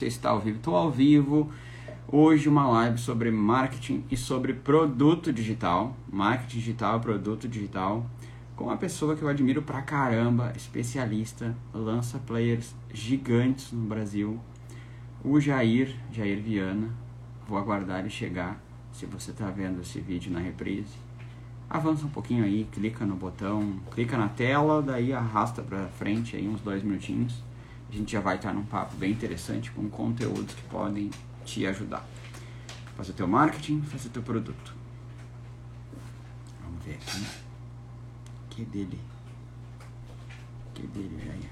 Você está ao vivo? Estou ao vivo. Hoje uma live sobre marketing e sobre produto digital. Marketing digital, produto digital. Com uma pessoa que eu admiro pra caramba, especialista, lança players gigantes no Brasil. O Jair, Jair Viana. Vou aguardar ele chegar. Se você está vendo esse vídeo na reprise, avança um pouquinho aí, clica no botão, clica na tela, daí arrasta para frente aí uns dois minutinhos a gente já vai estar num papo bem interessante com conteúdos que podem te ajudar. Fazer teu marketing, fazer teu produto. Vamos ver aqui. Que dele? Que dele, Jair?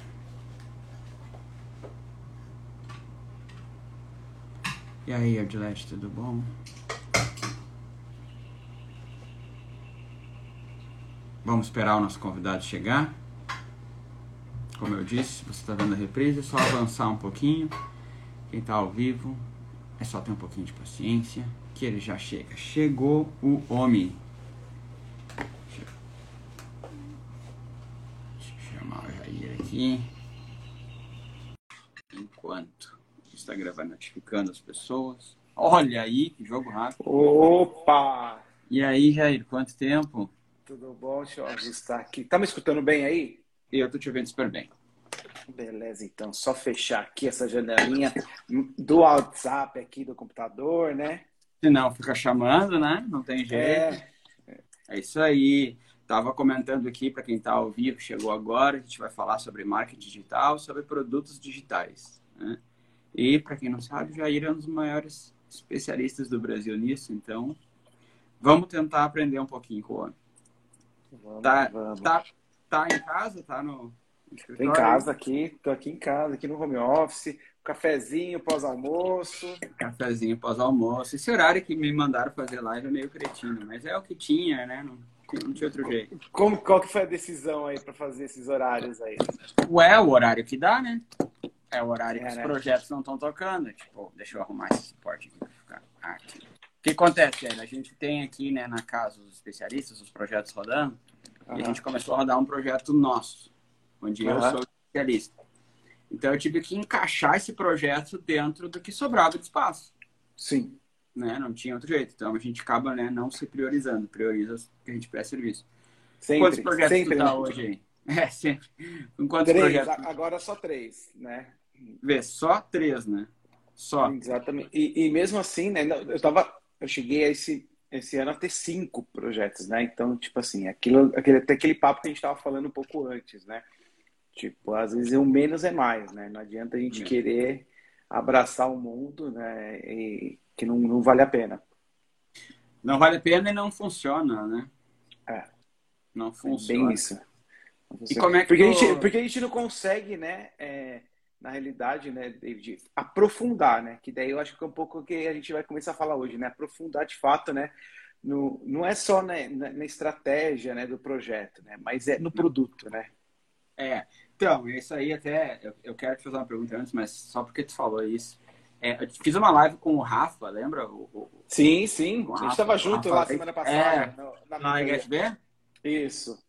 E aí, Adilete, tudo bom? Vamos esperar o nosso convidado chegar. Como eu disse, você está vendo a reprise, é só avançar um pouquinho. Quem está ao vivo, é só ter um pouquinho de paciência, que ele já chega. Chegou o homem. Deixa eu chamar o Jair aqui. Enquanto o Instagram vai notificando as pessoas. Olha aí, que jogo rápido. Opa! E aí, Jair, quanto tempo? Tudo bom? Eu ajustar aqui. Tá me escutando bem aí? Eu tô te vendo super bem. Beleza, então. Só fechar aqui essa janelinha do WhatsApp aqui do computador, né? Se não, fica chamando, né? Não tem jeito. É, é isso aí. Tava comentando aqui para quem está ao vivo, chegou agora, a gente vai falar sobre marketing digital, sobre produtos digitais. Né? E para quem não sabe, o Jair é um dos maiores especialistas do Brasil nisso, então vamos tentar aprender um pouquinho com o homem. Vamos, tá, vamos. Tá, tá em casa? Tá no, Tô em casa aqui, tô aqui em casa, aqui no home office, cafezinho pós-almoço. Cafezinho pós-almoço. Esse horário que me mandaram fazer live é meio cretino, mas é o que tinha, né? Não, não tinha outro jeito. Como, qual que foi a decisão aí para fazer esses horários aí? Ué, é o horário que dá, né? É o horário é, que os né? projetos não estão tocando. Tipo, deixa eu arrumar esse suporte aqui pra ficar aqui. O que acontece, A gente tem aqui, né, na casa, os especialistas, os projetos rodando, uhum. e a gente começou a rodar um projeto nosso onde uhum. eu sou especialista. Então eu tive que encaixar esse projeto dentro do que sobrava de espaço. Sim. Né? Não tinha outro jeito. Então a gente acaba né, não se priorizando, prioriza que a gente presta serviço. Sempre, Quantos projetos sempre, tu tá hoje aí? É, sempre. Com quantos três, projetos? Agora só três, né? Vê, só três, né? Só. Exatamente. E, e mesmo assim, né? Eu tava. Eu cheguei a esse, esse ano a ter cinco projetos, né? Então, tipo assim, aquilo, aquele, até aquele papo que a gente estava falando um pouco antes, né? Tipo, às vezes o menos é mais, né? Não adianta a gente é. querer abraçar o mundo, né? E que não, não vale a pena. Não vale a pena e não funciona, né? É. Não funciona. Bem isso. E como é que porque, a gente, porque a gente não consegue, né? É, na realidade, né, David, aprofundar, né? Que daí eu acho que é um pouco o que a gente vai começar a falar hoje, né? Aprofundar de fato, né? No, não é só né, na, na estratégia né, do projeto, né? Mas é no produto, né? É, então, isso aí até. Eu, eu, quero te fazer uma pergunta antes, mas só porque tu falou isso. É, eu fiz uma live com o Rafa, lembra? O, o, sim, sim. a gente estava junto lá semana passada. É, no, na, na ISB? Isso.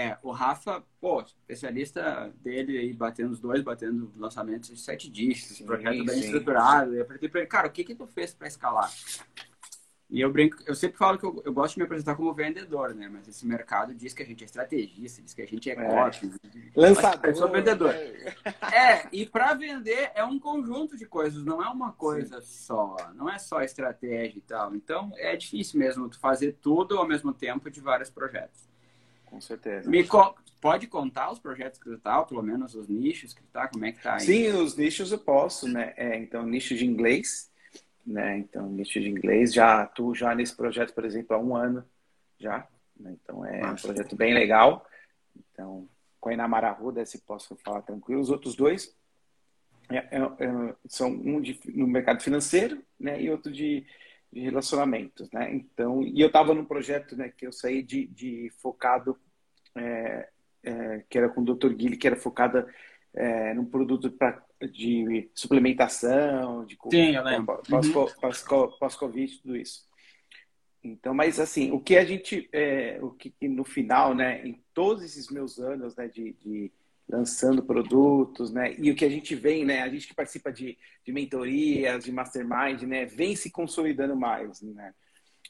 É, o Rafa, pô, especialista dele aí, batendo os dois, batendo lançamentos de sete dígitos, sim, projeto bem sim, estruturado. Sim. Eu perguntei pra ele, cara, o que que tu fez para escalar? E eu brinco, eu sempre falo que eu, eu, gosto de me apresentar como vendedor, né? Mas esse mercado diz que a gente é estrategista, diz que a gente é, é. copy. Lançador. Eu sou vendedor. É, e para vender é um conjunto de coisas, não é uma coisa Sim. só. Não é só estratégia e tal. Então é difícil mesmo tu fazer tudo ao mesmo tempo de vários projetos. Com certeza. Me co pode contar os projetos que tu tá, pelo menos os nichos que tu tá, como é que tá aí? Sim, os nichos eu posso, né? É, então, nicho de inglês né? Então, nicho de inglês, já atuo já nesse projeto, por exemplo, há um ano já. Né? Então, é Nossa. um projeto bem legal. Então, com a Inamara Arruda, se posso falar tranquilo. Os outros dois é, é, é, são um de, no mercado financeiro, né? E outro de, de relacionamentos, né? Então, e eu estava num projeto, né? Que eu saí de, de focado, é, é, que era com o Dr. Guilherme, que era focada é, num produto pra, de suplementação, de Sim, eu lembro. Pós-Covid, pós, tudo isso. Então, mas assim, o que a gente, é, o que no final, né, em todos esses meus anos né, de, de lançando produtos, né? E o que a gente vem, né? A gente que participa de, de mentorias, de mastermind, né? Vem se consolidando mais, né?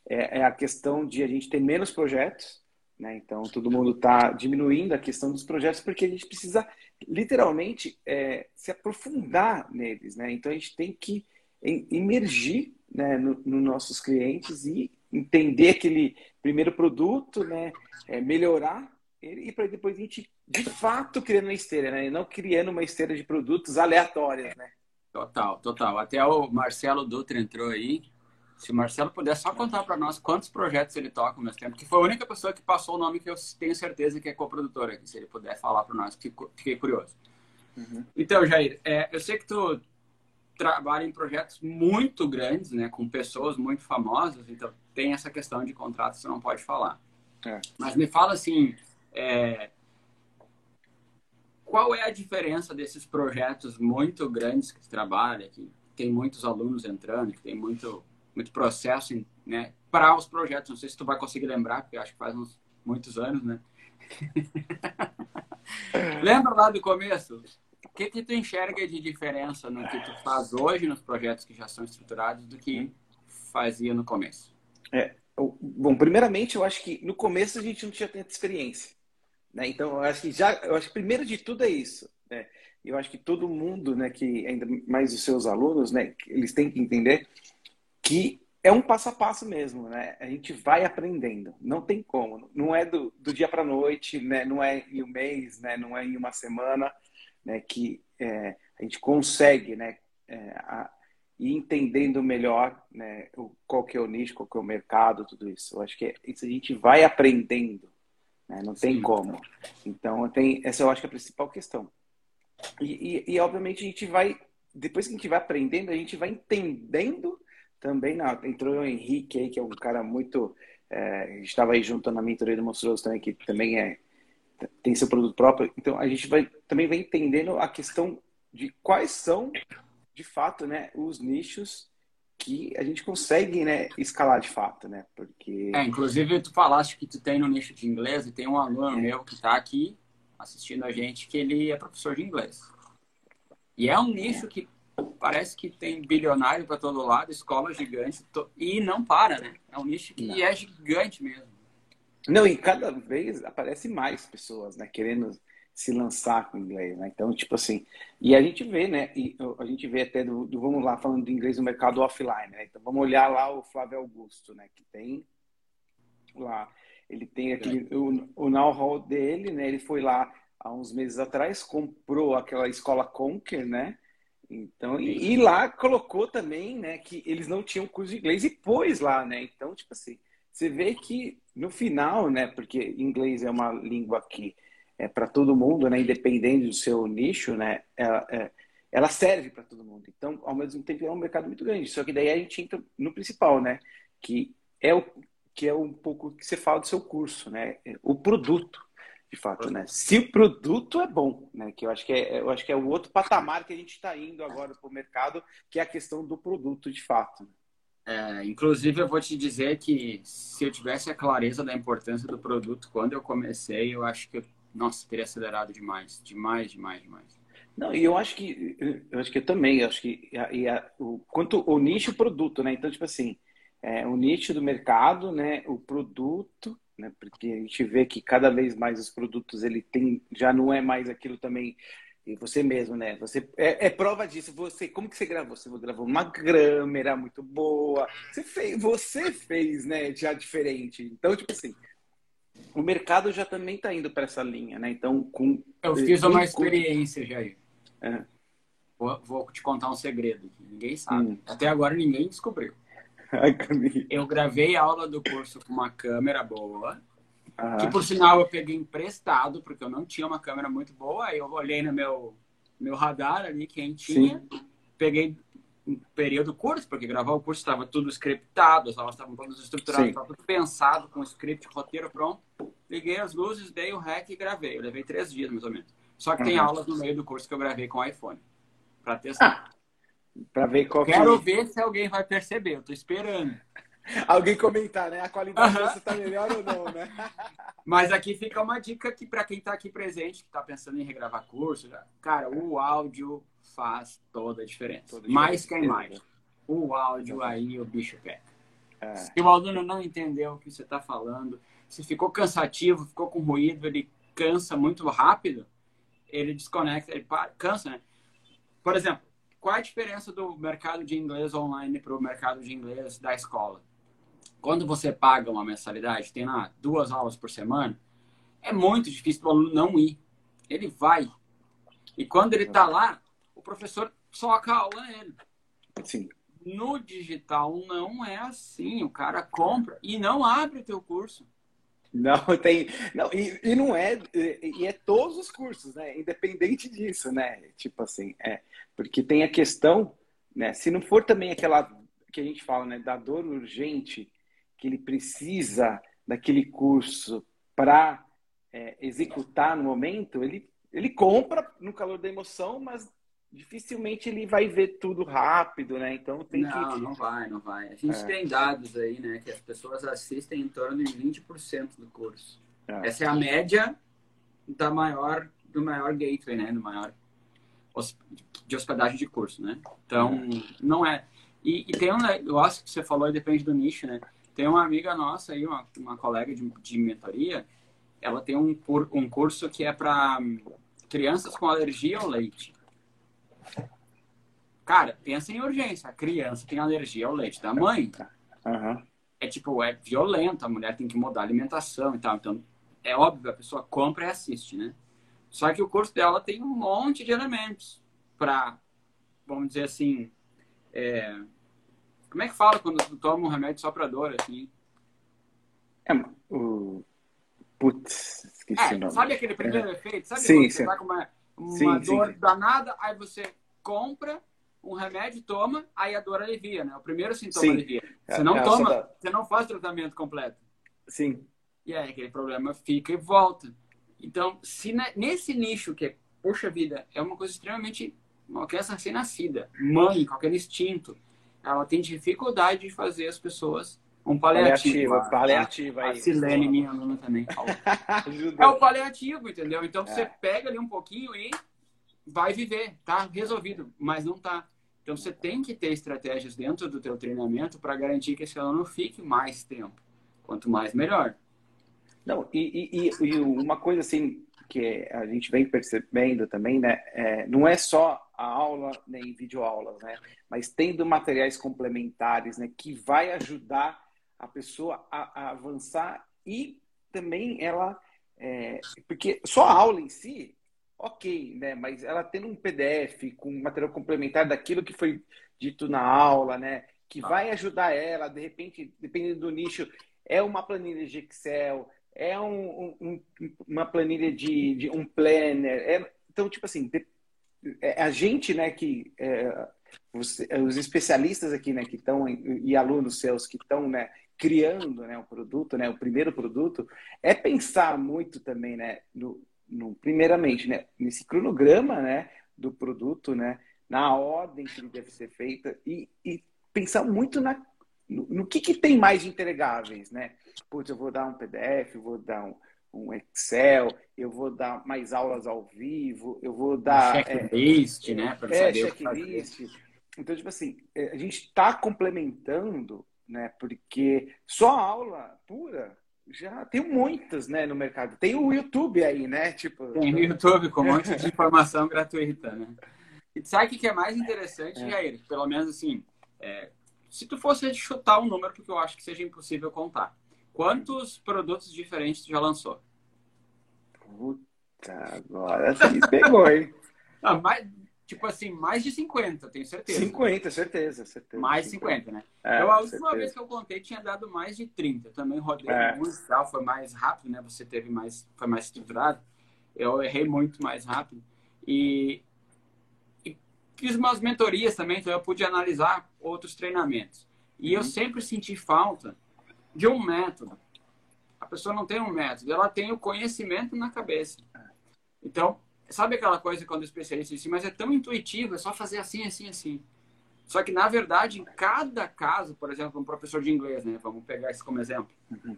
É, é a questão de a gente ter menos projetos, né? Então todo mundo está diminuindo a questão dos projetos porque a gente precisa literalmente é, se aprofundar neles, né? Então a gente tem que emergir né, nos no nossos clientes e entender aquele primeiro produto, né? É, melhorar e para depois a gente, de fato, criando uma esteira, né? E não criando uma esteira de produtos aleatórios, né? Total, total. Até o Marcelo Dutra entrou aí. Se o Marcelo puder só contar para nós quantos projetos ele toca ao mesmo tempo, que foi a única pessoa que passou o nome que eu tenho certeza que é coprodutora aqui, se ele puder falar para nós, fiquei curioso. Uhum. Então, Jair, é, eu sei que tu trabalha em projetos muito grandes, né, com pessoas muito famosas, então tem essa questão de contrato que você não pode falar. É. Mas me fala assim, é, qual é a diferença desses projetos muito grandes que trabalha, que tem muitos alunos entrando, que tem muito, muito processo, né, para os projetos? Não sei se tu vai conseguir lembrar, porque acho que faz uns muitos anos, né? Lembra lá do começo? O que, que tu enxerga de diferença no que tu faz hoje nos projetos que já são estruturados do que fazia no começo? É, bom, primeiramente, eu acho que no começo a gente não tinha tanta experiência. Né? Então, eu acho que já, eu acho que primeiro de tudo é isso. Né? Eu acho que todo mundo, né, que ainda mais os seus alunos, né, eles têm que entender que é um passo a passo mesmo, né? A gente vai aprendendo, não tem como, não é do, do dia para noite, né? Não é em um mês, né? Não é em uma semana, né? Que é, a gente consegue, né? É, a, ir entendendo melhor, né? O, qual que é o nicho, qual que é o mercado, tudo isso. Eu acho que é, isso a gente vai aprendendo, né? Não tem Sim. como. Então, tem, essa eu acho que é a principal questão. E, e, e, obviamente, a gente vai, depois que a gente vai aprendendo, a gente vai entendendo também. Entrou o Henrique aí, que é um cara muito. É, a gente estava aí junto na mentoria do Monstruoso também, que também é, tem seu produto próprio. Então, a gente vai, também vai entendendo a questão de quais são, de fato, né, os nichos que a gente consegue, né, escalar de fato, né? Porque é, inclusive tu falaste que tu tem no nicho de inglês e tem um aluno é. meu que está aqui assistindo a gente que ele é professor de inglês. E é um nicho que parece que tem bilionário para todo lado, escola gigante e não para, né? É um nicho que não. é gigante mesmo. Não, e cada vez aparece mais pessoas, né, querendo se lançar com inglês, né? Então, tipo assim, e a gente vê, né? E a gente vê até do, do vamos lá falando de inglês no mercado offline, né? Então, vamos olhar lá o Flávio Augusto, né? Que tem lá, ele tem aquele o, o know-how dele, né? Ele foi lá há uns meses atrás, comprou aquela escola Conquer, né? Então, e, e, lá colocou também, né, que eles não tinham curso de inglês e pôs lá, né? Então, tipo assim, você vê que no final, né, porque inglês é uma língua que é, para todo mundo, né, independente do seu nicho, né, ela, é, ela serve para todo mundo. Então, ao mesmo tempo, é um mercado muito grande. Só que daí a gente entra no principal, né, que é o que é um pouco que você fala do seu curso, né, o produto, de fato, né. Se o produto é bom, né, que eu acho que é, eu acho que é o outro patamar que a gente está indo agora para o mercado, que é a questão do produto, de fato. É, inclusive, eu vou te dizer que se eu tivesse a clareza da importância do produto quando eu comecei, eu acho que eu nossa, teria acelerado demais, demais, demais, demais. Não, e eu acho que eu acho que eu também, eu acho que e o quanto o nicho produto, né? Então, tipo assim, é, o nicho do mercado, né, o produto, né, porque a gente vê que cada vez mais os produtos ele tem já não é mais aquilo também e você mesmo, né? Você é, é, prova disso. Você, como que você gravou? Você gravou uma câmera muito boa. Você fez, você fez, né? Já diferente. Então, tipo assim, o mercado já também está indo para essa linha, né? Então, com eu fiz uma experiência, Jair. É. Vou, vou, te contar um segredo que ninguém sabe. Hum. Até agora ninguém descobriu. eu gravei aula do curso com uma câmera boa, ah. que por sinal eu peguei emprestado porque eu não tinha uma câmera muito boa. Aí eu olhei no meu meu radar ali quem tinha, Sim. peguei um período curto, porque gravar o curso estava tudo scriptado, as aulas estavam todas estruturadas, estava tudo pensado com script, roteiro pronto. Liguei as luzes, dei o rec e gravei. Eu levei três dias, mais ou menos. Só que uhum. tem aulas no meio do curso que eu gravei com o iPhone. Para testar. Ah, para ver qual Quero que... ver se alguém vai perceber. Eu tô esperando. Alguém comentar, né? A qualidade uh -huh. está melhor ou não, né? Mas aqui fica uma dica que para quem está aqui presente, que está pensando em regravar curso, cara, o áudio faz toda a diferença. Toda Mais que a imagem. O áudio aí o bicho pega. É. Se o aluno não entendeu o que você está falando, se ficou cansativo, ficou com ruído, ele cansa muito rápido, ele desconecta, ele para, cansa, né? Por exemplo, qual a diferença do mercado de inglês online para o mercado de inglês da escola? Quando você paga uma mensalidade, tem lá duas aulas por semana, é muito difícil o aluno não ir. Ele vai. E quando ele está lá, o professor soca a aula nele. Sim. No digital não é assim. O cara compra e não abre o teu curso. Não, tem. Não, e, e não é. E, e, é todos os cursos, né? Independente disso, né? Tipo assim, é. Porque tem a questão, né? Se não for também aquela que a gente fala, né? Da dor urgente, que ele precisa daquele curso para é, executar no momento, ele, ele compra no calor da emoção, mas dificilmente ele vai ver tudo rápido, né? Então tem não, que. Não, não vai, não vai. A gente é. tem dados aí, né? Que as pessoas assistem em torno de 20% do curso. É. Essa é a média da maior, do maior gateway, né? Do maior de hospedagem de curso, né? Então, é. não é. E, e, tem um negócio que você falou e depende do nicho, né? Tem uma amiga nossa aí, uma, uma colega de, de mentoria, ela tem um, um curso que é para crianças com alergia ao leite. Cara, pensa em urgência. A criança tem alergia ao leite da mãe. Uhum. É tipo, é violento. A mulher tem que mudar a alimentação e tal. Então, é óbvio, a pessoa compra e assiste, né? Só que o curso dela tem um monte de elementos para, vamos dizer assim, é... como é que fala quando tu toma um remédio só para dor, assim? É, o... Putz, esqueci é, o nome. Sabe aquele primeiro é. efeito? Sabe sim, quando sim. você tá com uma, uma sim, dor sim. danada, aí você compra um remédio, toma, aí a dor alivia, né? O primeiro sintoma Sim. alivia. Você não é, toma, você não faz tratamento completo. Sim. E aí aquele problema fica e volta. Então, se nesse nicho que é, poxa vida, é uma coisa extremamente uma criança recém-nascida, mãe, qualquer instinto, ela tem dificuldade de fazer as pessoas um paliativo. Paliativa, paliativa a, a Silene, minha aluna, também é o paliativo, entendeu? Então, é. você pega ali um pouquinho e vai viver, tá resolvido, mas não tá. Então você tem que ter estratégias dentro do teu treinamento para garantir que esse aluno fique mais tempo. Quanto mais, melhor. Não, e, e, e uma coisa assim que a gente vem percebendo também, né? É, não é só a aula nem videoaulas, né? Mas tendo materiais complementares, né? Que vai ajudar a pessoa a, a avançar e também ela... É, porque só a aula em si, ok, né? Mas ela tendo um PDF com material complementar daquilo que foi dito na aula, né? Que vai ajudar ela, de repente, dependendo do nicho, é uma planilha de Excel, é um, um, uma planilha de, de um planner. É, então, tipo assim, de, é, a gente, né, que é, os, os, especialistas aqui, né, que estão e alunos seus que estão, né, criando, né, o produto, né, o primeiro produto, é pensar muito também, né, no, no, primeiramente, né, nesse cronograma, né, do produto, né, na ordem que ele deve ser feita e, e pensar muito na, no, no, que, que tem mais de entregáveis, né? Putz, eu vou dar um PDF, eu vou dar um, um Excel, eu vou dar mais aulas ao vivo, eu vou dar... Checklist, é, né? Para é, checklist. Então, tipo assim, é, a gente está complementando, né? Porque só a aula pura já tem muitas, né, no mercado. Tem o YouTube aí, né? Tipo... Tem o YouTube com um monte de informação gratuita, né? E sabe o que é mais interessante, é. Jair? Pelo menos assim, é, se tu fosse chutar um número, porque eu acho que seja impossível contar. Quantos produtos diferentes tu já lançou? Puta, agora sim pegou, hein? Ah, mais, Tipo assim, mais de 50, tenho certeza. 50, certeza, certeza. Mais de 50, né? É, eu, a última certeza. vez que eu contei tinha dado mais de 30. também rodei é. muito tal, foi mais rápido, né? Você teve mais, foi mais estruturado. Eu errei muito mais rápido. E, e fiz umas mentorias também, então eu pude analisar outros treinamentos. E uhum. eu sempre senti falta de um método. A pessoa não tem um método, ela tem o conhecimento na cabeça. Então, Sabe aquela coisa quando o especialista diz assim, mas é tão intuitivo, é só fazer assim, assim, assim. Só que, na verdade, em cada caso, por exemplo, um professor de inglês, né? Vamos pegar isso como exemplo. Uhum.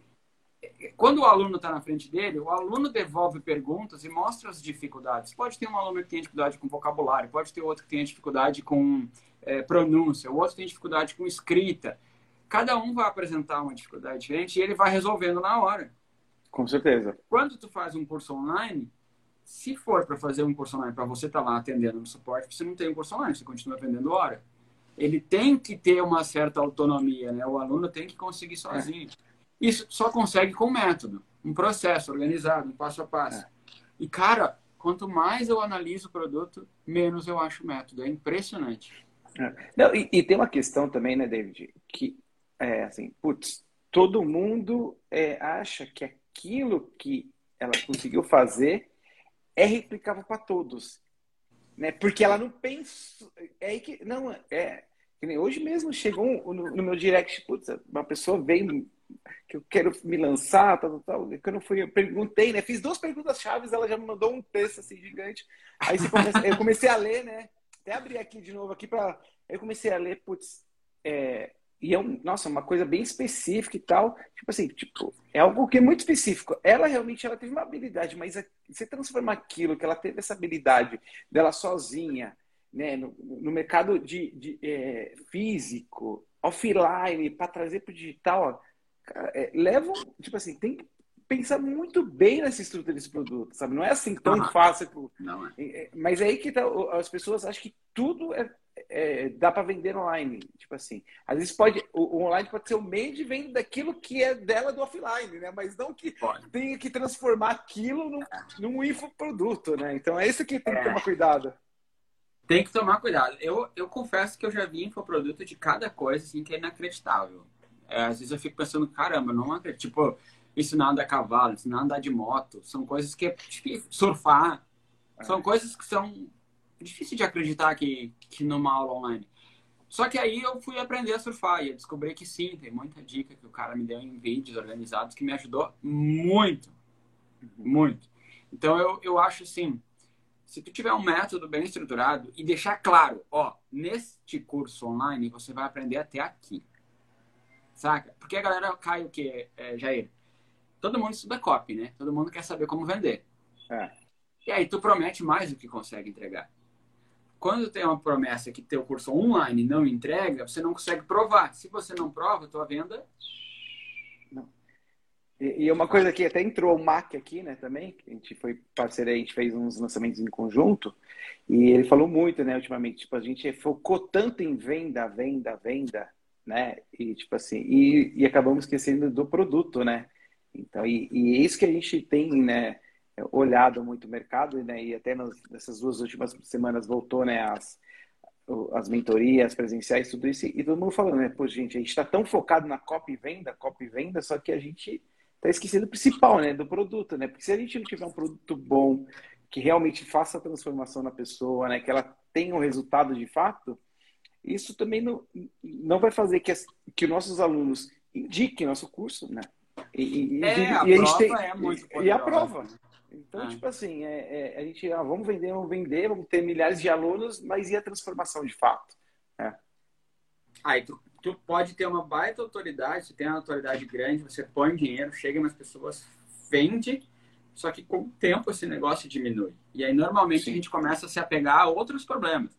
Quando o aluno está na frente dele, o aluno devolve perguntas e mostra as dificuldades. Pode ter um aluno que tem dificuldade com vocabulário, pode ter outro que tem dificuldade com é, pronúncia, o outro tem dificuldade com escrita. Cada um vai apresentar uma dificuldade diferente e ele vai resolvendo na hora. Com certeza. Quando tu faz um curso online, se for para fazer um curso online para você estar tá lá atendendo no suporte, você não tem um curso online, você continua aprendendo hora. Ele tem que ter uma certa autonomia, né? O aluno tem que conseguir sozinho. É. Isso só consegue com método, um processo organizado, um passo a passo. É. E cara, quanto mais eu analiso o produto, menos eu acho método. É impressionante. É. Não, e, e, tem uma questão também, né, David, que é assim, putz, todo mundo é, acha que aquilo que ela conseguiu fazer é replicável para todos, né? Porque ela não pensa, é aí que não é. Hoje mesmo chegou um, no, no, meu direct, putz, uma pessoa veio que eu quero me lançar, tal, tal, tal. Quando eu fui, eu perguntei, né? Fiz duas perguntas chaves, ela já me mandou um texto assim gigante. Aí eu comecei a ler, né? Até abrir aqui de novo aqui para, eu comecei a ler, putz, é, e é um, nossa, uma coisa bem específica e tal. Tipo assim, tipo, é algo que é muito específico. Ela realmente ela teve uma habilidade, mas você transformar aquilo que ela teve essa habilidade dela sozinha, né, no, no mercado de, de é, físico, offline, para trazer para o digital, cara, é, levam, tipo assim, tem que pensar muito bem nessa estrutura desse produto, sabe? Não é assim tão uhum. fácil. Não é. é. Mas é aí que tá, as pessoas acham que tudo é é, dá para vender online. Tipo assim, às vezes pode, o, o, online pode ser o meio de venda daquilo que é dela do offline, né? Mas não que pode. tenha que transformar aquilo num, num infoproduto, né? Então é isso que tem que é. tomar cuidado. Tem que tomar cuidado. Eu, eu confesso que eu já vi infoproduto de cada coisa assim que é inacreditável. É, às vezes eu fico pensando, caramba, não acredito. Tipo, ensinar a andar a cavalo, ensinar a andar de moto. São coisas que é difícil. Surfar. São é. coisas que são difícil de acreditar que, que numa aula online. Só que aí eu fui aprender a surfar e eu descobri que sim, tem muita dica que o cara me deu em vídeos organizados que me ajudou muito. Muito. Então eu, eu acho assim, se tu tiver um método bem estruturado e deixar claro, ó, neste curso online você vai aprender até aqui. Saca? Porque a galera cai o que, é, Jair? Todo mundo estuda copy, né? Todo mundo quer saber como vender. É. E aí tu promete mais do que consegue entregar quando tem uma promessa que teu curso online não entrega, você não consegue provar. Se você não prova, tua venda. Não. E, e uma coisa que até entrou o Mac aqui, né, também, a gente foi parceiro, a gente fez uns lançamentos em conjunto, e ele falou muito, né, ultimamente, tipo, a gente focou tanto em venda, venda, venda, né, e tipo assim, e, e acabamos esquecendo do produto, né, então, e, e é isso que a gente tem, né, olhado muito o mercado, né? E até nas, nessas duas últimas semanas voltou, né? As, as mentorias presenciais, tudo isso, e todo mundo falando, né? Pô, gente, a gente está tão focado na copy venda, copy venda, só que a gente está esquecendo o principal, né? Do produto, né? Porque se a gente não tiver um produto bom, que realmente faça a transformação na pessoa, né? Que ela tenha um resultado de fato, isso também não, não vai fazer que, as, que nossos alunos indiquem nosso curso, né? E, e, é, e, a, a gente tem, é muito e, e a prova. Então, ah. tipo assim, é, é, a gente, ah, vamos vender, vamos vender, vamos ter milhares de alunos, mas e a transformação de fato? É. Aí tu, tu pode ter uma baita autoridade, você tem uma autoridade grande, você põe dinheiro, chega nas pessoas, vende, só que com o tempo esse negócio diminui. E aí normalmente Sim. a gente começa a se apegar a outros problemas.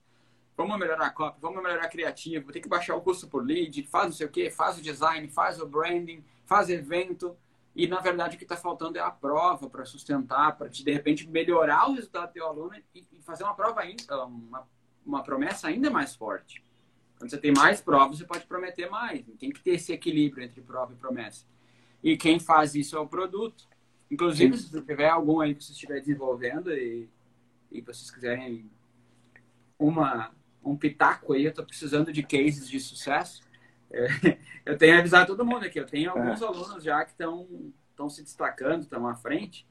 Vamos melhorar a copy, vamos melhorar a criativa, tem que baixar o custo por lead, faz não sei o quê, faz o design, faz o branding, faz evento. E, na verdade, o que está faltando é a prova para sustentar, para, de repente, melhorar o resultado do teu aluno e, fazer uma prova ainda, uma, uma promessa ainda mais forte. Quando você tem mais provas, você pode prometer mais. Tem que ter esse equilíbrio entre prova e promessa. E quem faz isso é o produto. Inclusive, Sim. se tiver algum aí que você estiver desenvolvendo e, e vocês quiserem uma, um pitaco aí, eu estou precisando de cases de sucesso. É, eu tenho avisado todo mundo aqui. Eu tenho alguns é. alunos já que estão se destacando, estão à frente.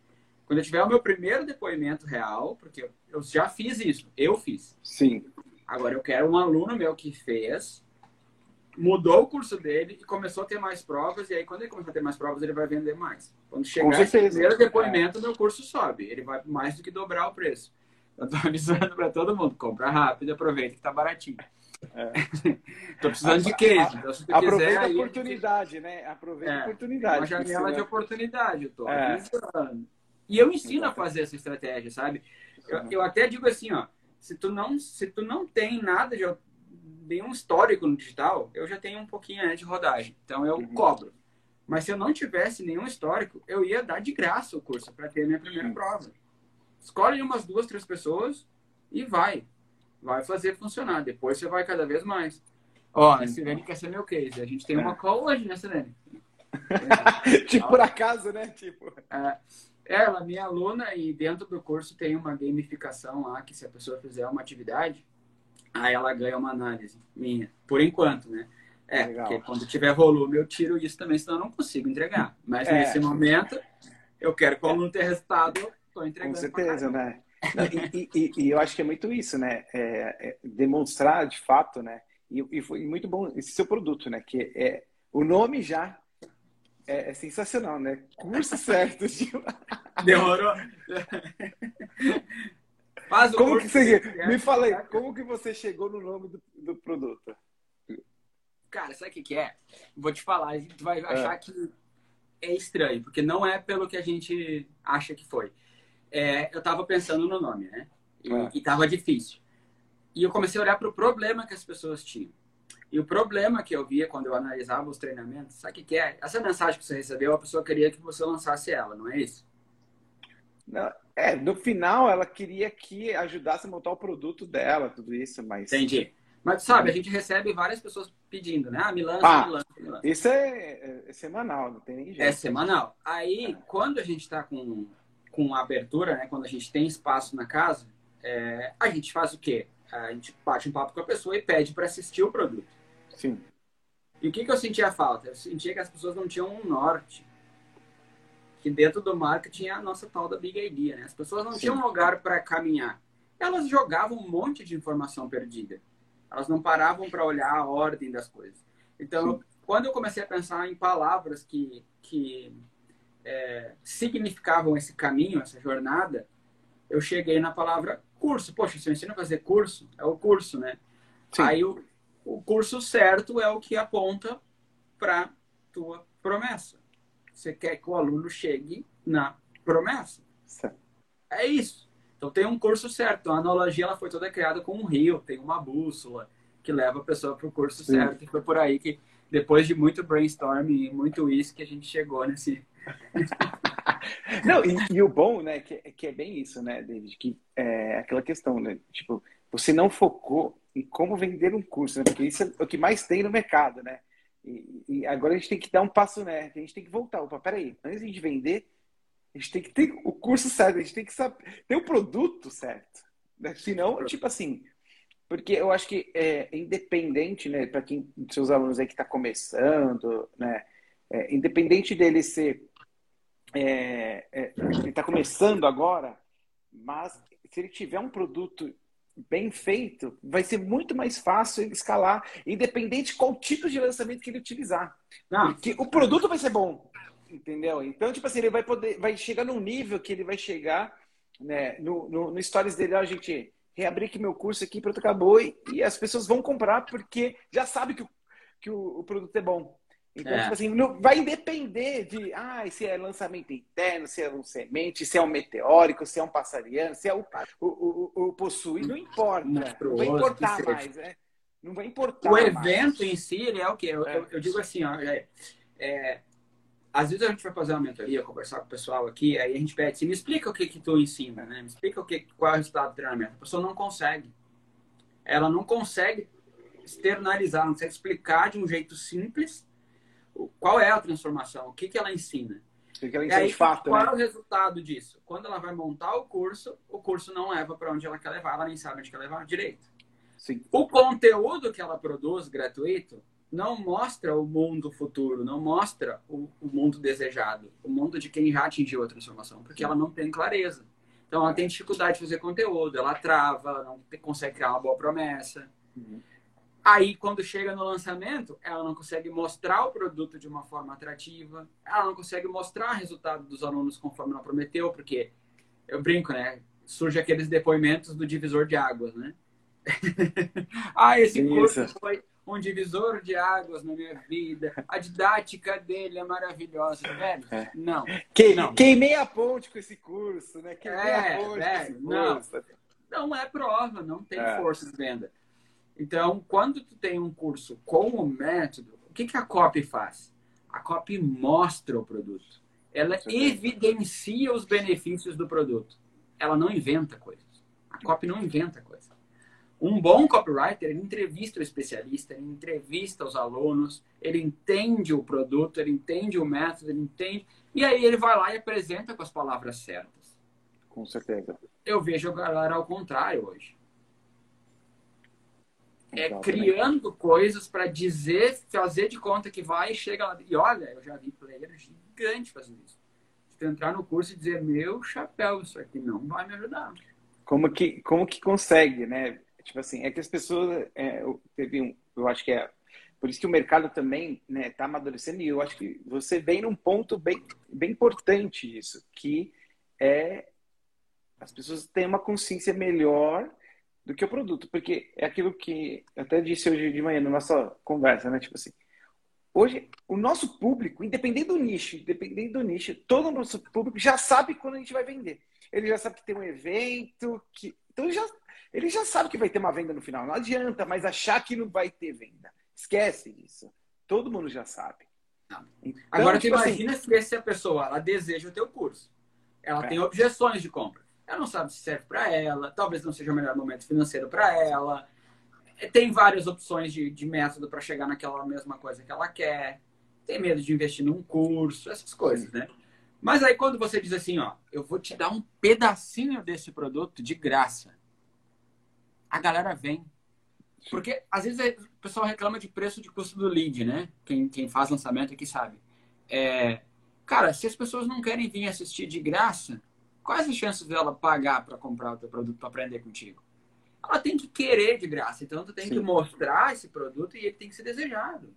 Quando eu tiver o meu primeiro depoimento real, porque eu já fiz isso, eu fiz. Sim. Agora eu quero um aluno meu que fez, mudou o curso dele e começou a ter mais provas. E aí, quando ele começar a ter mais provas, ele vai vender mais. Quando chegar esse primeiro depoimento, é. meu curso sobe. Ele vai mais do que dobrar o preço. Avisando para todo mundo: compra rápido, aproveita que está baratinho. É. Tô precisando de case. Então, se Aproveita quiser, a oportunidade, aí... né? Aproveita é, a oportunidade. Uma janela de oportunidade, eu tô é. E eu ensino a fazer essa estratégia, sabe? Eu, eu, até digo assim, ó, se tu não, se tu não tem nada de nenhum histórico no digital, eu já tenho um pouquinho né, de rodagem. Então eu uhum. cobro. Mas se eu não tivesse nenhum histórico, eu ia dar de graça o curso para ter a minha primeira prova. Escolhe umas duas, três pessoas e vai. Vai fazer funcionar. Depois você vai cada vez mais. Ó, a Silene quer ser meu case. A gente tem uma call hoje, né, Silene? tipo, por acaso, né? Tipo. É, ela, é minha aluna, e dentro do curso tem uma gamificação lá que se a pessoa fizer uma atividade, aí ela ganha uma análise minha. Por enquanto, né? É, Legal. porque quando tiver volume eu tiro isso também, senão eu não consigo entregar. Mas é. nesse momento, eu quero que o aluno tenha resultado, estou entregando. Com certeza, né? e, e, e, eu acho que é muito isso, né? É, é demonstrar de fato, né? E, e, foi muito bom esse seu produto, né? Que é o nome já é, é sensacional, né? Curso certo. Tipo... Demorou. Faz o como que você, me fala aí, como que você chegou no nome do, do produto? Cara, sabe o que, que é? Vou te falar, tu vai achar é. que é estranho, porque não é pelo que a gente acha que foi. É, eu tava pensando no nome, né? E, é. e tava difícil. E eu comecei a olhar para o problema que as pessoas tinham. E o problema que eu via quando eu analisava os treinamentos, sabe o que, que é? Essa mensagem que você recebeu, a pessoa queria que você lançasse ela, não é isso? Não, é, no final ela queria que ajudasse a montar o produto dela, tudo isso, mas. Entendi. Mas sabe, a gente recebe várias pessoas pedindo, né? Ah, me lança, ah, me lança, me lança. Isso é, é, é, semanal, não tem nem jeito. É semanal. Aí, é. quando a gente está com, com abertura, né? Quando a gente tem espaço na casa, é, a gente faz o quê? A gente bate um papo com a pessoa e pede para assistir o produto. Sim. E o que, que eu sentia falta? Eu sentia que as pessoas não tinham um norte que dentro do marketing é a nossa tal da big idea, né? As pessoas não Sim. tinham lugar para caminhar. Elas jogavam um monte de informação perdida. Elas não paravam para olhar a ordem das coisas. Então, Sim. quando eu comecei a pensar em palavras que, que é, significavam esse caminho, essa jornada, eu cheguei na palavra curso. Poxa, se eu ensino a fazer curso, é o curso, né? Sim. Aí o, o curso certo é o que aponta para tua promessa. Você quer que o aluno chegue na promessa. Certo. É isso. Então tem um curso certo. A analogia ela foi toda criada com um rio, tem uma bússola que leva a pessoa para o curso Sim. certo. E foi por aí que, depois de muito brainstorming e muito isso, que a gente chegou nesse. Não, e, e, o bom, né, que, que é bem isso, né, David, que é aquela questão, né, tipo, você não focou em como vender um curso, né, porque isso é o que mais tem no mercado, né, e, e, agora a gente tem que dar um passo, né? A gente tem que voltar. Opa, peraí, antes de a gente vender, a gente tem que ter o curso certo, a gente tem que saber, ter o produto certo. Né? Senão, tipo assim, porque eu acho que é independente, né, para quem seus alunos aí que está começando, né, é, independente dele ser, é, é, ele está começando agora, mas se ele tiver um produto bem feito, vai ser muito mais fácil escalar, independente de qual tipo de lançamento que ele utilizar. Não. Porque o produto vai ser bom, entendeu? Então, tipo assim, ele vai poder, vai chegar num nível que ele vai chegar, né, no, no, no stories dele, ó, gente, reabrir aqui meu curso aqui, pronto, acabou, e, e as pessoas vão comprar porque já sabe que o, que o, o produto é bom. Então, é. tipo assim, não, vai depender de ah, se é lançamento interno, se é um semente, se é um meteórico, se é um passariano, se é o, o, o, o possuir, não importa. Não vai importar mais, né? Não vai importar. O evento mais. em si, ele é o quê? Eu, é. eu, eu digo assim, ó, é, é, às vezes a gente vai fazer uma mentoria, conversar com o pessoal aqui, aí a gente pede assim, me explica o que que tu ensina, né? Me explica o que, qual é o resultado do treinamento. A pessoa não consegue. Ela não consegue externalizar, não consegue explicar de um jeito simples qual é a transformação, o que, que ela ensina. O que ela ensina aí, de fato, qual né? é o resultado disso? Quando ela vai montar o curso, o curso não leva para onde ela quer levar, ela nem sabe onde quer levar direito. Sim. O conteúdo que ela produz gratuito não mostra o mundo futuro, não mostra o, o mundo desejado, o mundo de quem já atingiu a transformação, porque ela não tem clareza. Então, ela tem dificuldade de fazer conteúdo, ela trava, não consegue criar uma boa promessa. Uhum. Aí, quando chega no lançamento, ela não consegue mostrar o produto de uma forma atrativa, ela não consegue mostrar o resultado dos alunos conforme ela prometeu, porque eu brinco, né? Surge aqueles depoimentos do divisor de águas, né? ah, esse curso foi um divisor de águas na minha vida. A didática dele é maravilhosa, velho. É. Não. Que, não. Queimei a ponte com esse curso, né? Queimei é, a ponte velho, Não. não é prova, não tem é. força de venda. Então, quando tu tem um curso com o método, o que, que a copy faz? A copy mostra o produto. Ela evidencia os benefícios do produto. Ela não inventa coisas. A copy não inventa coisas. Um bom copywriter, ele entrevista o especialista, ele entrevista os alunos, ele entende o produto, ele entende o método, ele entende. E aí ele vai lá e apresenta com as palavras certas. Com certeza. Eu vejo a galera ao contrário hoje. É criando coisas para dizer, fazer de conta que vai e chega lá. E olha, eu já vi player gigante fazendo isso. De entrar no curso e dizer, meu chapéu, isso aqui não vai me ajudar. Como que, como que consegue, né? Tipo assim, é que as pessoas. É, teve um, eu acho que é. Por isso que o mercado também está né, tá amadurecendo e eu acho que você vem num ponto bem, bem importante isso, que é as pessoas têm uma consciência melhor do que o produto, porque é aquilo que eu até disse hoje de manhã na nossa conversa, né? Tipo assim, hoje o nosso público, independente do nicho, independente do nicho, todo o nosso público já sabe quando a gente vai vender. Ele já sabe que tem um evento, que então ele já ele já sabe que vai ter uma venda no final. Não adianta mais achar que não vai ter venda. Esquece disso. Todo mundo já sabe. Então, Agora, tipo assim, imagina assim, se a pessoa ela deseja o teu curso. Ela é. tem objeções de compra. Ela não sabe se serve para ela, talvez não seja o melhor momento financeiro para ela. É, tem várias opções de, de método para chegar naquela mesma coisa que ela quer. Tem medo de investir num curso, essas coisas, né? Mas aí quando você diz assim, ó, eu vou te dar um pedacinho desse produto de graça a galera vem. Porque às vezes o pessoal reclama de preço de custo do lead, né? Quem, quem faz lançamento aqui sabe. É, cara, se as pessoas não querem vir assistir de graça, quais as chances dela pagar para comprar o teu produto para aprender contigo? Ela tem que querer de graça, então tu tem Sim. que mostrar esse produto e ele tem que ser desejado.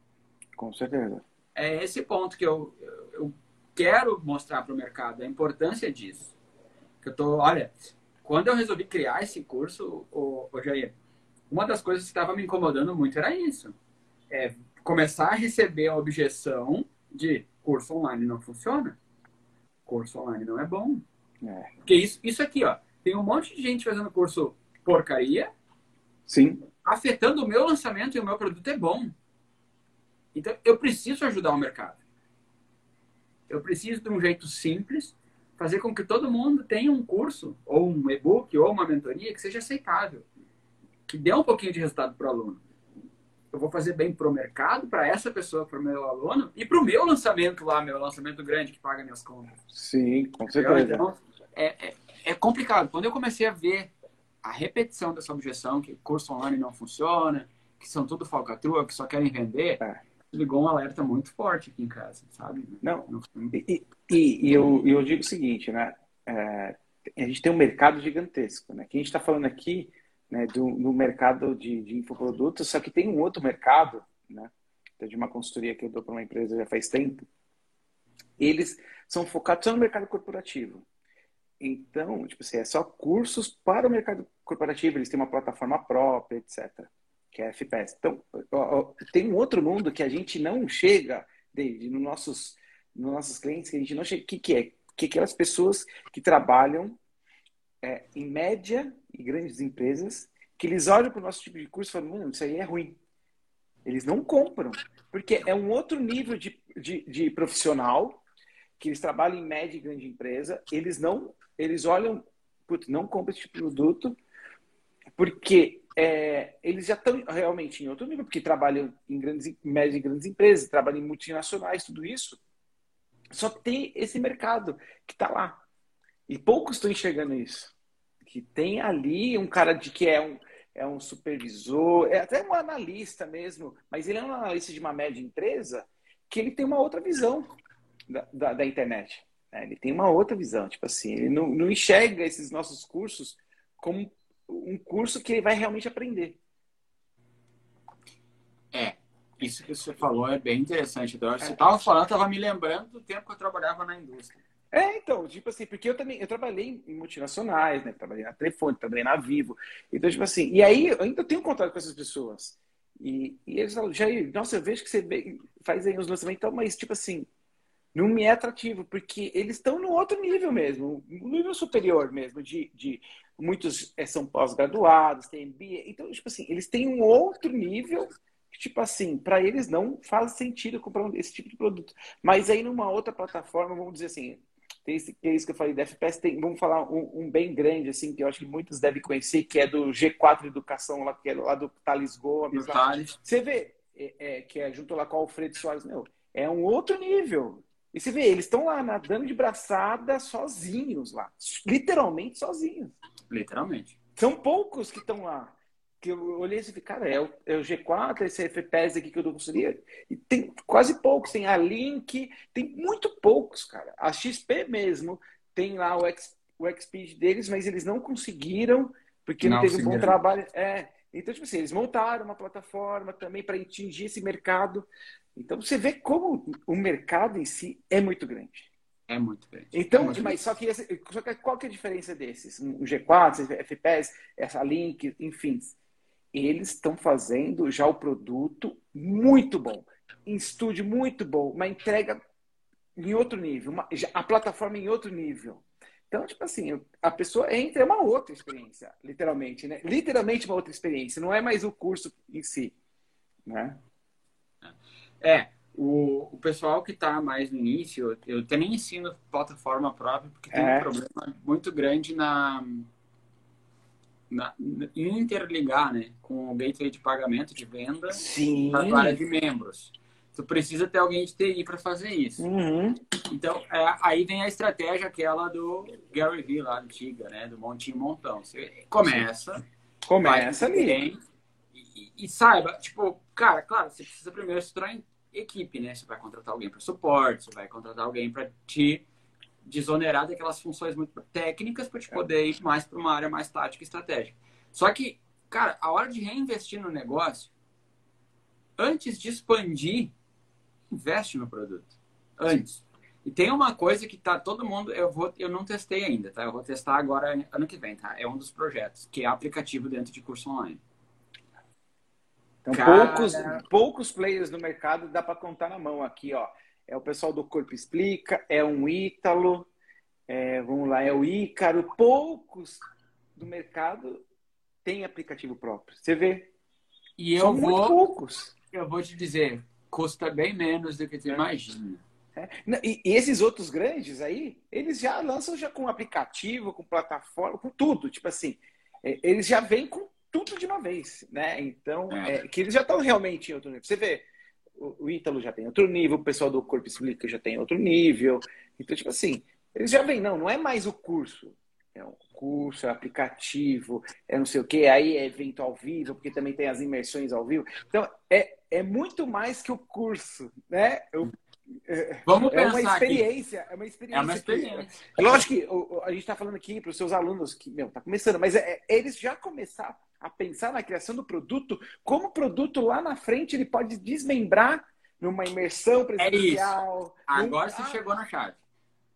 Com certeza. É esse ponto que eu, eu quero mostrar para o mercado, a importância disso. Que eu tô, olha, quando eu resolvi criar esse curso, o, o Jair, uma das coisas que estava me incomodando muito era isso. É começar a receber a objeção de curso online não funciona. Curso online não é bom. É. Porque isso, isso aqui, ó, tem um monte de gente fazendo curso porcaria. Sim. Afetando o meu lançamento e o meu produto é bom. Então, eu preciso ajudar o mercado. Eu preciso de um jeito simples fazer com que todo mundo tenha um curso, ou um e-book, ou uma mentoria que seja aceitável, que dê um pouquinho de resultado para o aluno. Eu vou fazer bem para o mercado, para essa pessoa, para o meu aluno, e para o meu lançamento lá, meu lançamento grande que paga minhas contas. Sim, com certeza. Então, é, é, é complicado. Quando eu comecei a ver a repetição dessa objeção, que curso online não funciona, que são tudo falcatrua, que só querem vender, é ligou um alerta muito forte aqui em casa, sabe? Não, e, e, e eu, eu digo o seguinte, né? É, a gente tem um mercado gigantesco, né? Que a gente está falando aqui né, do, do mercado de, de infoprodutos, só que tem um outro mercado, né? De uma consultoria que eu dou para uma empresa já faz tempo. Eles são focados só no mercado corporativo. Então, tipo assim, é só cursos para o mercado corporativo, eles têm uma plataforma própria, etc que é FPS. Então, tem um outro mundo que a gente não chega, David, nos nossos, nos nossos clientes, que a gente não chega. O que, que é? Que aquelas pessoas que trabalham é, em média e grandes empresas, que eles olham para o nosso tipo de curso e falam, hum, isso aí é ruim. Eles não compram, porque é um outro nível de, de, de profissional, que eles trabalham em média e grande empresa, eles não, eles olham, putz, não compram esse tipo de produto, porque é, eles já estão realmente em outro nível, porque trabalham em grandes, médias e grandes empresas, trabalham em multinacionais, tudo isso. Só tem esse mercado que está lá. E poucos estão enxergando isso. Que tem ali um cara de que é um, é um supervisor, é até um analista mesmo, mas ele é um analista de uma média empresa que ele tem uma outra visão da, da, da internet. Né? Ele tem uma outra visão, tipo assim, ele não, não enxerga esses nossos cursos como um curso que ele vai realmente aprender. É, isso que você falou é bem interessante. Então, você estava falando, estava me lembrando do tempo que eu trabalhava na indústria. É, então, tipo assim, porque eu também, eu trabalhei em multinacionais, né? Trabalhei na Telefone, trabalhei na Vivo. Então, tipo assim, e aí eu ainda tenho contato com essas pessoas. E, e eles falam, Jair, nossa, eu vejo que você faz aí os lançamentos, então, mas tipo assim, não me é atrativo, porque eles estão no outro nível mesmo, no nível superior mesmo, de, de muitos é, são pós-graduados, tem MBA, então, tipo assim, eles têm um outro nível que, tipo assim, para eles não faz sentido comprar esse tipo de produto. Mas aí numa outra plataforma, vamos dizer assim, tem esse case que eu falei da FPS, tem, vamos falar um, um, bem grande, assim, que eu acho que muitos devem conhecer, que é do G4 Educação, lá, que é lá do Thales. Lá. Você vê, é, é, que é junto lá com o Alfredo Soares, meu, é um outro nível. E você vê, eles estão lá nadando de braçada sozinhos lá. Literalmente sozinhos. Literalmente. São poucos que estão lá que eu olhei e falei, cara, é o, é o G4, esse FPS aqui que eu não conseguia. E tem quase poucos, tem a Link, tem muito poucos, cara. A XP mesmo tem lá o, X, o XP deles, mas eles não conseguiram, porque não, não teve um bom trabalho. É, então, tipo assim, eles montaram uma plataforma também para atingir esse mercado. Então, você vê como o mercado em si é muito grande. É muito grande. Então, é muito mas só que, só que qual que é a diferença desses? O G4, FPS, essa Link, enfim eles estão fazendo já o produto muito bom, em estúdio muito bom, uma entrega em outro nível, uma, a plataforma em outro nível. Então, tipo assim, a pessoa entra, é uma outra experiência, literalmente, né? Literalmente uma outra experiência, não é mais o curso em si, né? É, o, o pessoal que está mais no início, eu, eu nem ensino plataforma própria, porque tem é. um problema muito grande na na, interligar né, com o gateway de pagamento de venda para a área de membros. Tu precisa ter alguém de TI para fazer isso. Uhum. Então, é, aí vem a estratégia aquela do Gary Vee lá do Tiga, né? Do montinho montão. Você começa. Começa ali. E, e, saiba, tipo, cara, claro, você precisa primeiro estruturar em equipe, né? Você vai contratar alguém para suporte, você vai contratar alguém para te desonerar daquelas funções muito técnicas para te poder ir mais para uma área mais tática e estratégica. Só que, cara, a hora de reinvestir no negócio, antes de expandir, investe no produto. Antes. E tem uma coisa que tá todo mundo, eu vou, eu não testei ainda, tá? Eu vou testar agora ano que vem, tá? É um dos projetos, que é aplicativo dentro de curso online. Então, Cara... poucos, poucos players no mercado dá para contar na mão aqui, ó é o pessoal do Corpo Explica, é um Ítalo, é, vamos lá, é o Ícaro. Poucos do mercado têm aplicativo próprio. Você vê? E eu São vou, muito poucos. Eu vou te dizer, custa bem menos do que você é. imagina. É. E, e, esses outros grandes aí, eles já lançam já com aplicativo, com plataforma, com tudo. Tipo assim, é, eles já vêm com tudo de uma vez, né? Então, é. é que eles já estão realmente em outro nível. Você vê, o Ítalo já tem outro nível, o pessoal do Corpo Explica já tem outro nível. Então, tipo assim, eles já vêm, não, não é mais o curso. É um curso, é um aplicativo, é não sei o quê, aí é evento ao vivo, porque também tem as imersões ao vivo. Então, é, é muito mais que o curso, né? Eu, é, Vamos é uma experiência, aqui. é uma experiência. É uma experiência. Que, lógico que a gente está falando aqui para os seus alunos que, meu, tá começando, mas é, é, eles já começaram a pensar na criação do produto, como o produto lá na frente ele pode desmembrar numa imersão presencial. É Agora você ah, chegou na chave.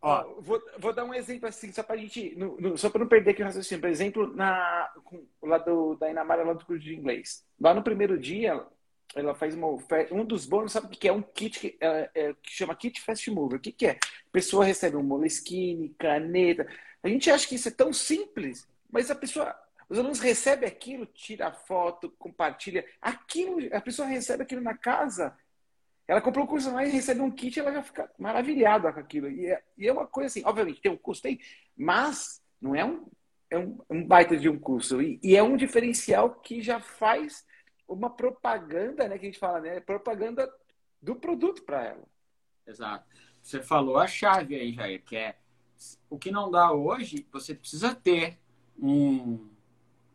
Ó, vou, vou dar um exemplo assim, só para gente, no, no, só para não perder aqui o raciocínio. Por exemplo, na, com, lá do, da Inamara, lá do curso de inglês. Lá no primeiro dia, ela faz uma oferta. Um dos bônus, sabe o que é? Um kit que, é, é, que chama Kit Fast Mover. O que, que é? A pessoa recebe um Moleskine, caneta. A gente acha que isso é tão simples, mas a pessoa os alunos recebem aquilo, tira foto, compartilha. Aquilo, a pessoa recebe aquilo na casa. Ela comprou o curso online e recebe um kit, ela já fica maravilhada com aquilo. E é, e é uma coisa assim, obviamente, tem um custo, tem, mas não é um, é um, um baita de um curso. E, e, é um diferencial que já faz uma propaganda, né? Que a gente fala, né? Propaganda do produto para ela. Exato. Você falou a chave aí, Jair, que é o que não dá hoje, você precisa ter um,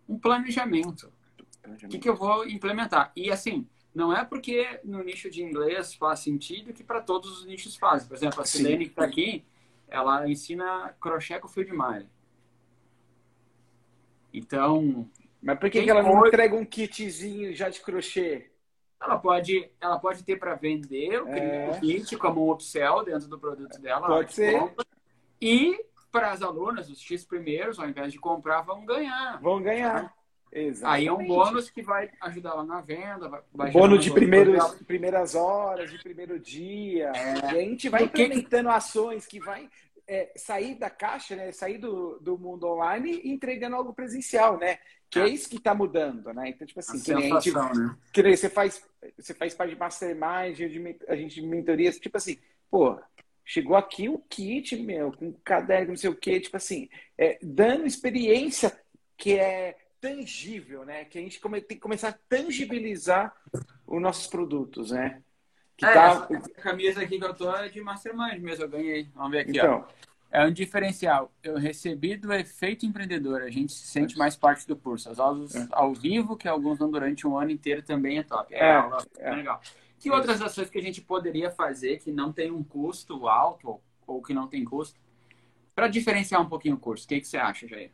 um planejamento. O que, que eu vou implementar? E assim, não é porque no nicho de inglês faz sentido que para todos os nichos fazem. Por exemplo, a Silene que está aqui, ela ensina crochê com fio de malha. Então. Mas por que, que ela não pode... entrega um kitzinho já de crochê? Ela pode, ela pode ter para vender o é... kit como um upsell dentro do produto dela. Pode ser. Compra, E para as alunas, os X primeiros, ao invés de comprar, vão ganhar. Vão ganhar. Exatamente. Aí é um bônus que vai ajudar lá na venda. Vai bônus de primeiros, primeiras horas, de primeiro dia. É. E a gente vai implementando ações que vai é, sair da caixa, né? sair do, do mundo online e entregando algo presencial, né? Que é, é isso que está mudando, né? Então, tipo assim, a que nem a gente, né? que você faz, você faz parte de mastermind, de, a gente de mentorias, tipo assim, pô, chegou aqui o kit, meu, com caderno, não sei o quê, tipo assim, é, dando experiência que é tangível, né? Que a gente tem que começar a tangibilizar os nossos produtos, né? Que é, tá... essa camisa aqui que eu tô é de Mastermind mesmo, eu ganhei. Vamos ver aqui, então, ó. É um diferencial. Eu recebi do efeito empreendedor. A gente se sente mais parte do curso. As aulas é. ao vivo, que alguns dão durante um ano inteiro, também é top. É, é, aula, é. legal. Que outras ações que a gente poderia fazer que não tem um custo alto ou que não tem custo? Para diferenciar um pouquinho o curso, o que, que você acha, Jair?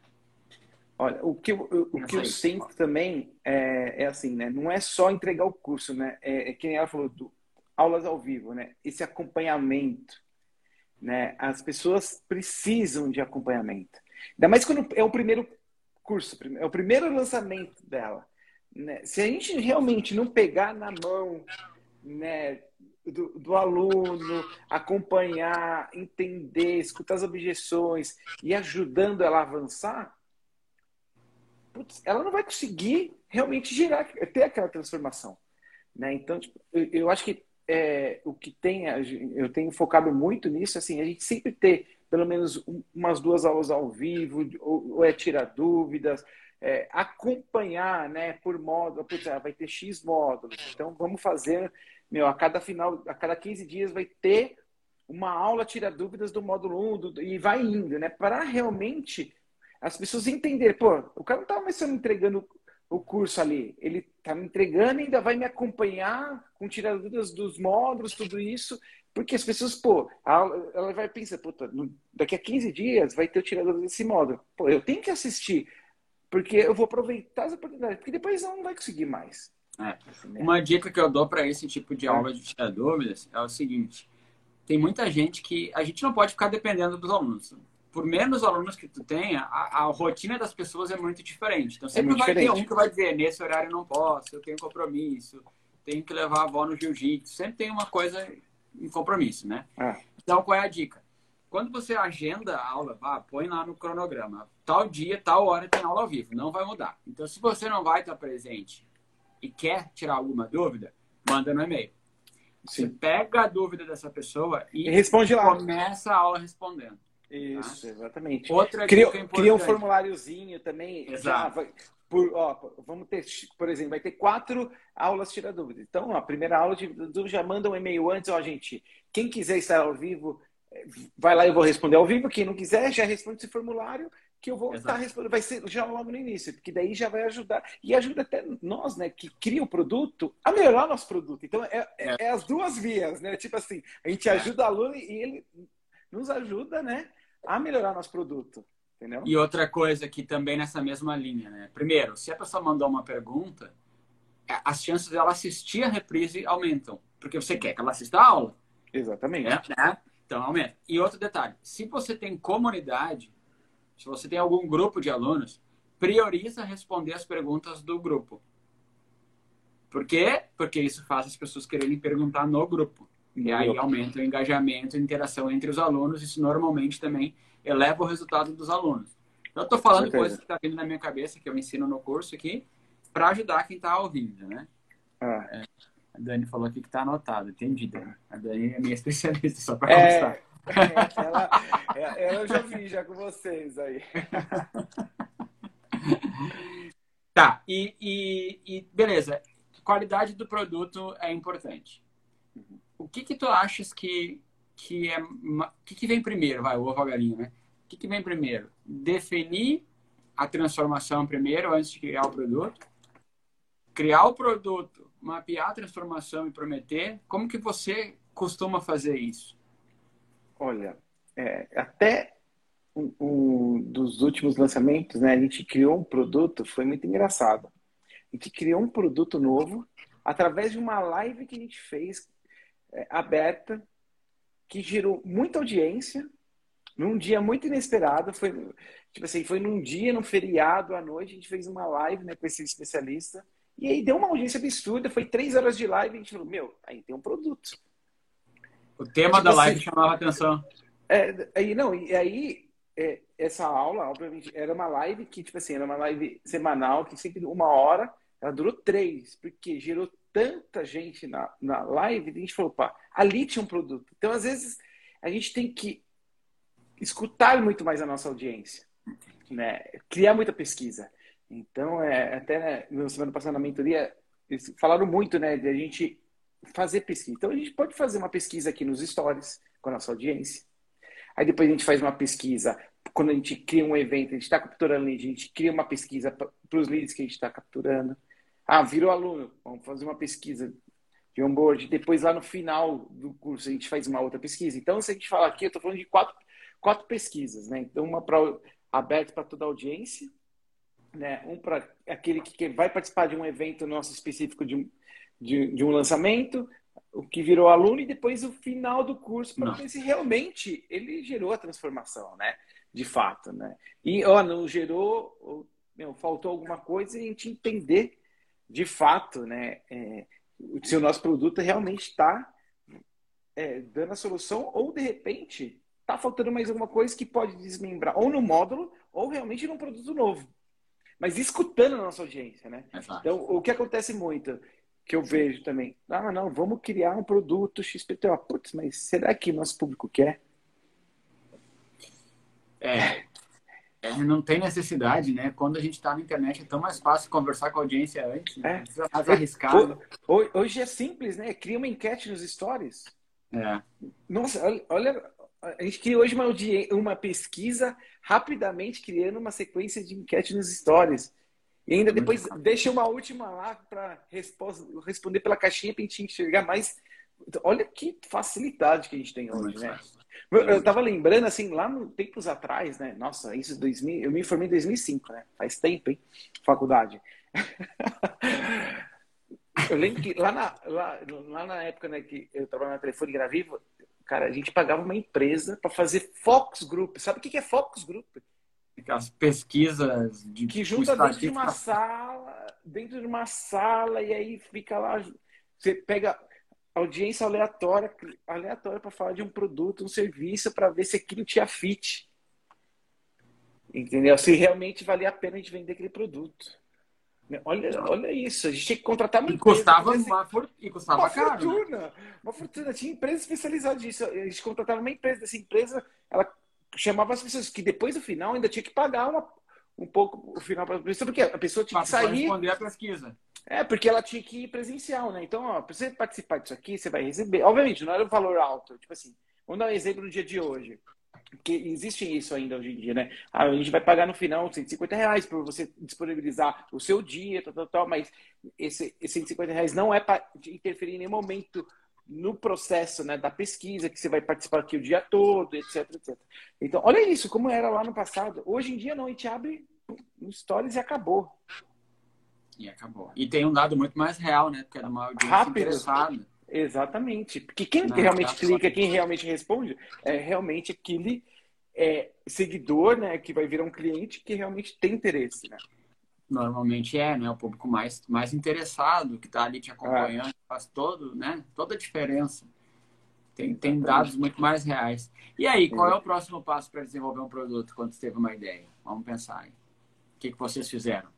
Olha, o que, eu, o que eu sinto também é, é, assim, né? Não é só entregar o curso, né? É, é que nem ela falou, do, aulas ao vivo, né? Esse acompanhamento, né? As pessoas precisam de acompanhamento. Ainda mais quando é o primeiro curso, é o primeiro lançamento dela. Né? Se a gente realmente não pegar na mão, né? Do, do, aluno, acompanhar, entender, escutar as objeções e ajudando ela a avançar, putz, ela não vai conseguir realmente gerar, ter aquela transformação. Né? Então, tipo, eu, eu, acho que é, o que tem, eu tenho focado muito nisso, assim, a gente sempre ter pelo menos umas duas aulas ao vivo, ou, ou é tirar dúvidas, é, acompanhar, né, por módulo, putz, ah, vai ter X módulos, então vamos fazer, meu, a cada final, a cada 15 dias vai ter uma aula tira dúvidas do módulo 1 do, e vai indo, né, para realmente as pessoas entenderem, pô, o cara não estava mais sendo entregando o curso ali. Ele está me entregando e ainda vai me acompanhar com tiraduras dos módulos, tudo isso. Porque as pessoas, pô, ela vai pensar, puta, daqui a 15 dias vai ter o tirador desse módulo. Pô, eu tenho que assistir, porque eu vou aproveitar as oportunidades, porque depois ela não vai conseguir mais. É. Uma dica que eu dou para esse tipo de aula de tirar dúvidas é o seguinte: tem muita gente que a gente não pode ficar dependendo dos alunos por menos alunos que tu tenha, a, a, rotina das pessoas é muito diferente. Então sempre é vai diferente. ter um que vai dizer, nesse horário não posso, eu tenho compromisso, tenho que levar a avó no jiu-jitsu. Sempre tem uma coisa em compromisso, né? É. Então, qual é a dica? Quando você agenda a aula, vá, põe lá no cronograma. Tal dia, tal hora tem aula ao vivo. Não vai mudar. Então, se você não vai estar presente e quer tirar alguma dúvida, manda no e-mail. Você pega a dúvida dessa pessoa e, e responde lá. começa a aula respondendo. Isso, tá? exatamente. Outra cria, cria um formuláriozinho também. Exato. Já, por, ó, vamos ter, por exemplo, vai ter quatro aulas tira dúvida. Então, a primeira aula de dúvida já manda um e-mail antes, ó, gente. Quem quiser estar ao vivo, vai lá, eu vou responder ao vivo. Quem não quiser, já responde esse formulário que eu vou estar respondendo. Vai ser já logo no início, porque daí já vai ajudar. E ajuda até nós, né, que cria o produto, a melhorar nosso produto. Então, é, é, é. é as duas vias, né? Tipo assim, a gente ajuda o aluno e ele nos ajuda, né? a melhorar nosso produto. Entendeu? E outra coisa que também nessa mesma linha, né? Primeiro, se a pessoa mandou uma pergunta, é, as chances dela assistir a reprise aumentam. Porque você quer que ela assista a aula. Exatamente. Né? né? Então aumenta. E outro detalhe: se você tem comunidade, se você tem algum grupo de alunos, prioriza responder as perguntas do grupo. Por quê? Porque isso faz as pessoas quererem perguntar no grupo. E aí aumenta o engajamento e interação entre os alunos. Isso normalmente também eleva o resultado dos alunos. Então, eu estou falando coisas que estão tá vindo na minha cabeça, que eu ensino no curso aqui, para ajudar quem está ouvindo, né? Ah. É, a Dani falou aqui que está anotado. Entendi, Dani. A Dani é minha especialista, só para é, constar. É, ela, é, ela eu já vi já com vocês aí. tá, e, e, e beleza. Qualidade do produto é importante. O que que tu achas que que é o que, que vem primeiro, vai, o ovo galinha, né? O que, que vem primeiro? Definir a transformação primeiro, antes de criar o produto. Criar o produto, mapear a transformação e prometer. Como que você costuma fazer isso? Olha, é, até um, um, dos últimos lançamentos, né, a gente criou um produto, foi muito engraçado. A gente criou um produto novo através de uma live que a gente fez é, aberta, que gerou muita audiência, num dia muito inesperado, foi tipo assim, foi num dia, num feriado à noite, a gente fez uma live né, com esse especialista. E aí deu uma audiência absurda, foi três horas de live e a gente falou, meu, aí tem um produto. O tema tipo da live assim, chamava atenção. É, aí, não, e aí é, essa aula, obviamente, era uma live que, tipo assim, era uma live semanal, que sempre uma hora, ela durou três, porque gerou tanta gente na, na live, a gente falou, pá, ali tinha um produto. Então, às vezes, a gente tem que escutar muito mais a nossa audiência, né? criar muita pesquisa. Então, é, até na semana passada na mentoria, eles falaram muito né, de a gente fazer pesquisa. Então, a gente pode fazer uma pesquisa aqui nos stories com a nossa audiência. Aí depois a gente faz uma pesquisa. Quando a gente cria um evento, a gente está capturando lead, a gente cria uma pesquisa para os leads que a gente está capturando. Ah, virou aluno, vamos fazer uma pesquisa de onboard. Depois, lá no final do curso, a gente faz uma outra pesquisa. Então, se a gente falar aqui, eu estou falando de quatro, quatro pesquisas, né? Então, uma para aberta para toda a audiência, né? Um para aquele que vai participar de um evento nosso específico de, de, de um lançamento, o que virou aluno e depois o final do curso para ver se realmente ele gerou a transformação, né? De fato, né? E ó, não gerou, meu, faltou alguma coisa e a gente entender de fato, né? É, se o nosso produto realmente está é, dando a solução ou de repente está faltando mais alguma coisa que pode desmembrar ou no módulo ou realmente num produto novo. Mas escutando a nossa audiência, né? Exato. Então, o que acontece muito que eu vejo também. Ah, não, vamos criar um produto XPTO. Putz, mas será que nosso público quer? É, é, não tem necessidade, né? Quando a gente está na internet é tão mais fácil conversar com a audiência antes, né? é. não precisa mais arriscado. Hoje é simples, né? Cria uma enquete nos stories. É. Nossa, olha, a gente cria hoje uma, uma pesquisa rapidamente criando uma sequência de enquete nos stories. E ainda depois deixa uma última lá para responder pela caixinha para a gente enxergar mais. Olha que facilidade que a gente tem hoje, né? Eu estava lembrando, assim, lá no tempos atrás, né? Nossa, isso 2000, eu me formei em 2005, né? Faz tempo, hein? Faculdade. eu lembro que lá na, lá, lá na época né, que eu trabalhava na Telefone Graviva, cara, a gente pagava uma empresa para fazer focus group. Sabe o que é focus group? Aquelas pesquisas de que junta dentro de uma sala, dentro de uma sala e aí fica lá, você pega audiência aleatória, aleatória para falar de um produto, um serviço para ver se aquilo tinha fit. Entendeu? Se realmente valia a pena a gente vender aquele produto. Olha, olha isso, a gente tinha que contratar uma e Custava uma, for... e custava uma caro. Né? Fortuna? Uma fortuna. Tinha empresa especializada nisso. A gente contratava uma empresa, dessa empresa, ela chamava as pessoas que depois do final ainda tinha que pagar uma, um pouco o final para a pessoa, porque a pessoa tinha que sair. responder a pesquisa. É, porque ela tinha que ir presencial, né? Então, ó, para você participar disso aqui, você vai receber. Obviamente, não era um valor alto. Tipo assim, vamos dar um exemplo no dia de hoje. Porque existe isso ainda hoje em dia, né? Ah, a gente vai pagar no final 150 reais para você disponibilizar o seu dia, tal, tal, tal, mas esse, esse 150 reais não é para interferir em nenhum momento no processo né, da pesquisa, que você vai participar aqui o dia todo, etc, etc. Então, olha isso, como era lá no passado. Hoje em dia, não, a gente abre no Stories e acabou. E acabou. E tem um dado muito mais real, né? Porque é uma audiência Rápido. interessada. Exatamente. Porque quem não, realmente clica, quem realmente responde, é realmente aquele é, seguidor, né? Que vai virar um cliente que realmente tem interesse, né? Normalmente é, né? O público mais, mais interessado, que está ali te acompanhando, é. faz todo, né? Toda a diferença. Tem, tem dados muito mais reais. E aí, qual é o próximo passo para desenvolver um produto quando você teve uma ideia? Vamos pensar aí. O que, que vocês fizeram?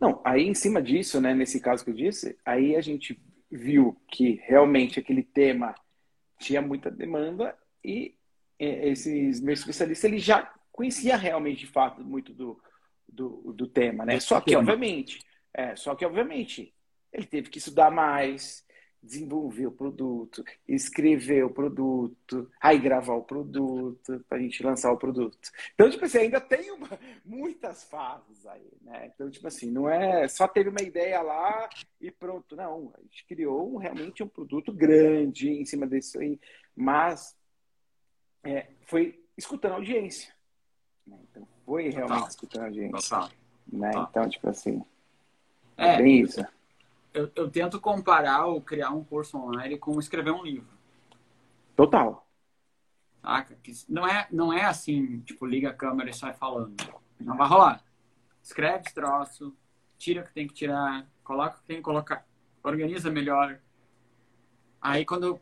Não, aí em cima disso, né, nesse caso que eu disse, aí a gente viu que realmente aquele tema tinha muita demanda e esses meus especialistas ele já conhecia realmente de fato muito do, do, do tema, né? Só que, obviamente, é, só que, obviamente, ele teve que estudar mais, desenvolver o produto, escrever o produto, aí gravar o produto, para a gente lançar o produto. Então, tipo assim, ainda tem uma, muitas fases aí, né? Então, tipo assim, não é só teve uma ideia lá e pronto. Não, a gente criou realmente um produto grande em cima disso aí, mas é, foi escutando a audiência. Né? Então, foi realmente Total. escutando a gente. Total. Né? Total. Então, tipo assim, é, é bem isso. Eu, eu, tento comparar ou criar um curso online com escrever um livro. Total. Saca? Que não é, não é assim, tipo, liga a câmera e sai falando. Não vai rolar. Escreve esse troço, tira o que tem que tirar, coloca o que tem que colocar, organiza melhor. Aí quando,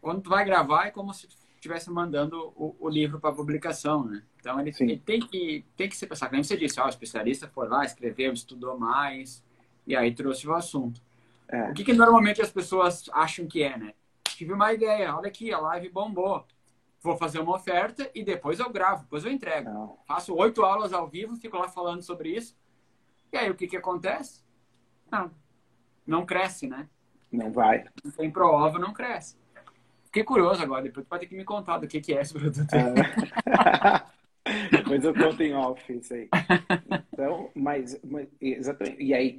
quando tu vai gravar é como se estivesse mandando o, o livro para publicação, né? Então ele, ele, tem que tem que se pensar. Como você disse, ó, o especialista foi lá, escreveu, estudou mais e aí trouxe o assunto. É. O que, que normalmente as pessoas acham que é, né? Tive uma ideia, olha aqui, a live bombou. Vou fazer uma oferta e depois eu gravo, depois eu entrego. Não. Faço oito aulas ao vivo, fico lá falando sobre isso. E aí o que, que acontece? Não, não cresce, né? Não vai. Não tem prova, não cresce. Fiquei curioso agora, depois tu vai ter que me contar do que, que é esse produto. É. depois eu conto em off isso aí. Então, mas, mas exatamente. E aí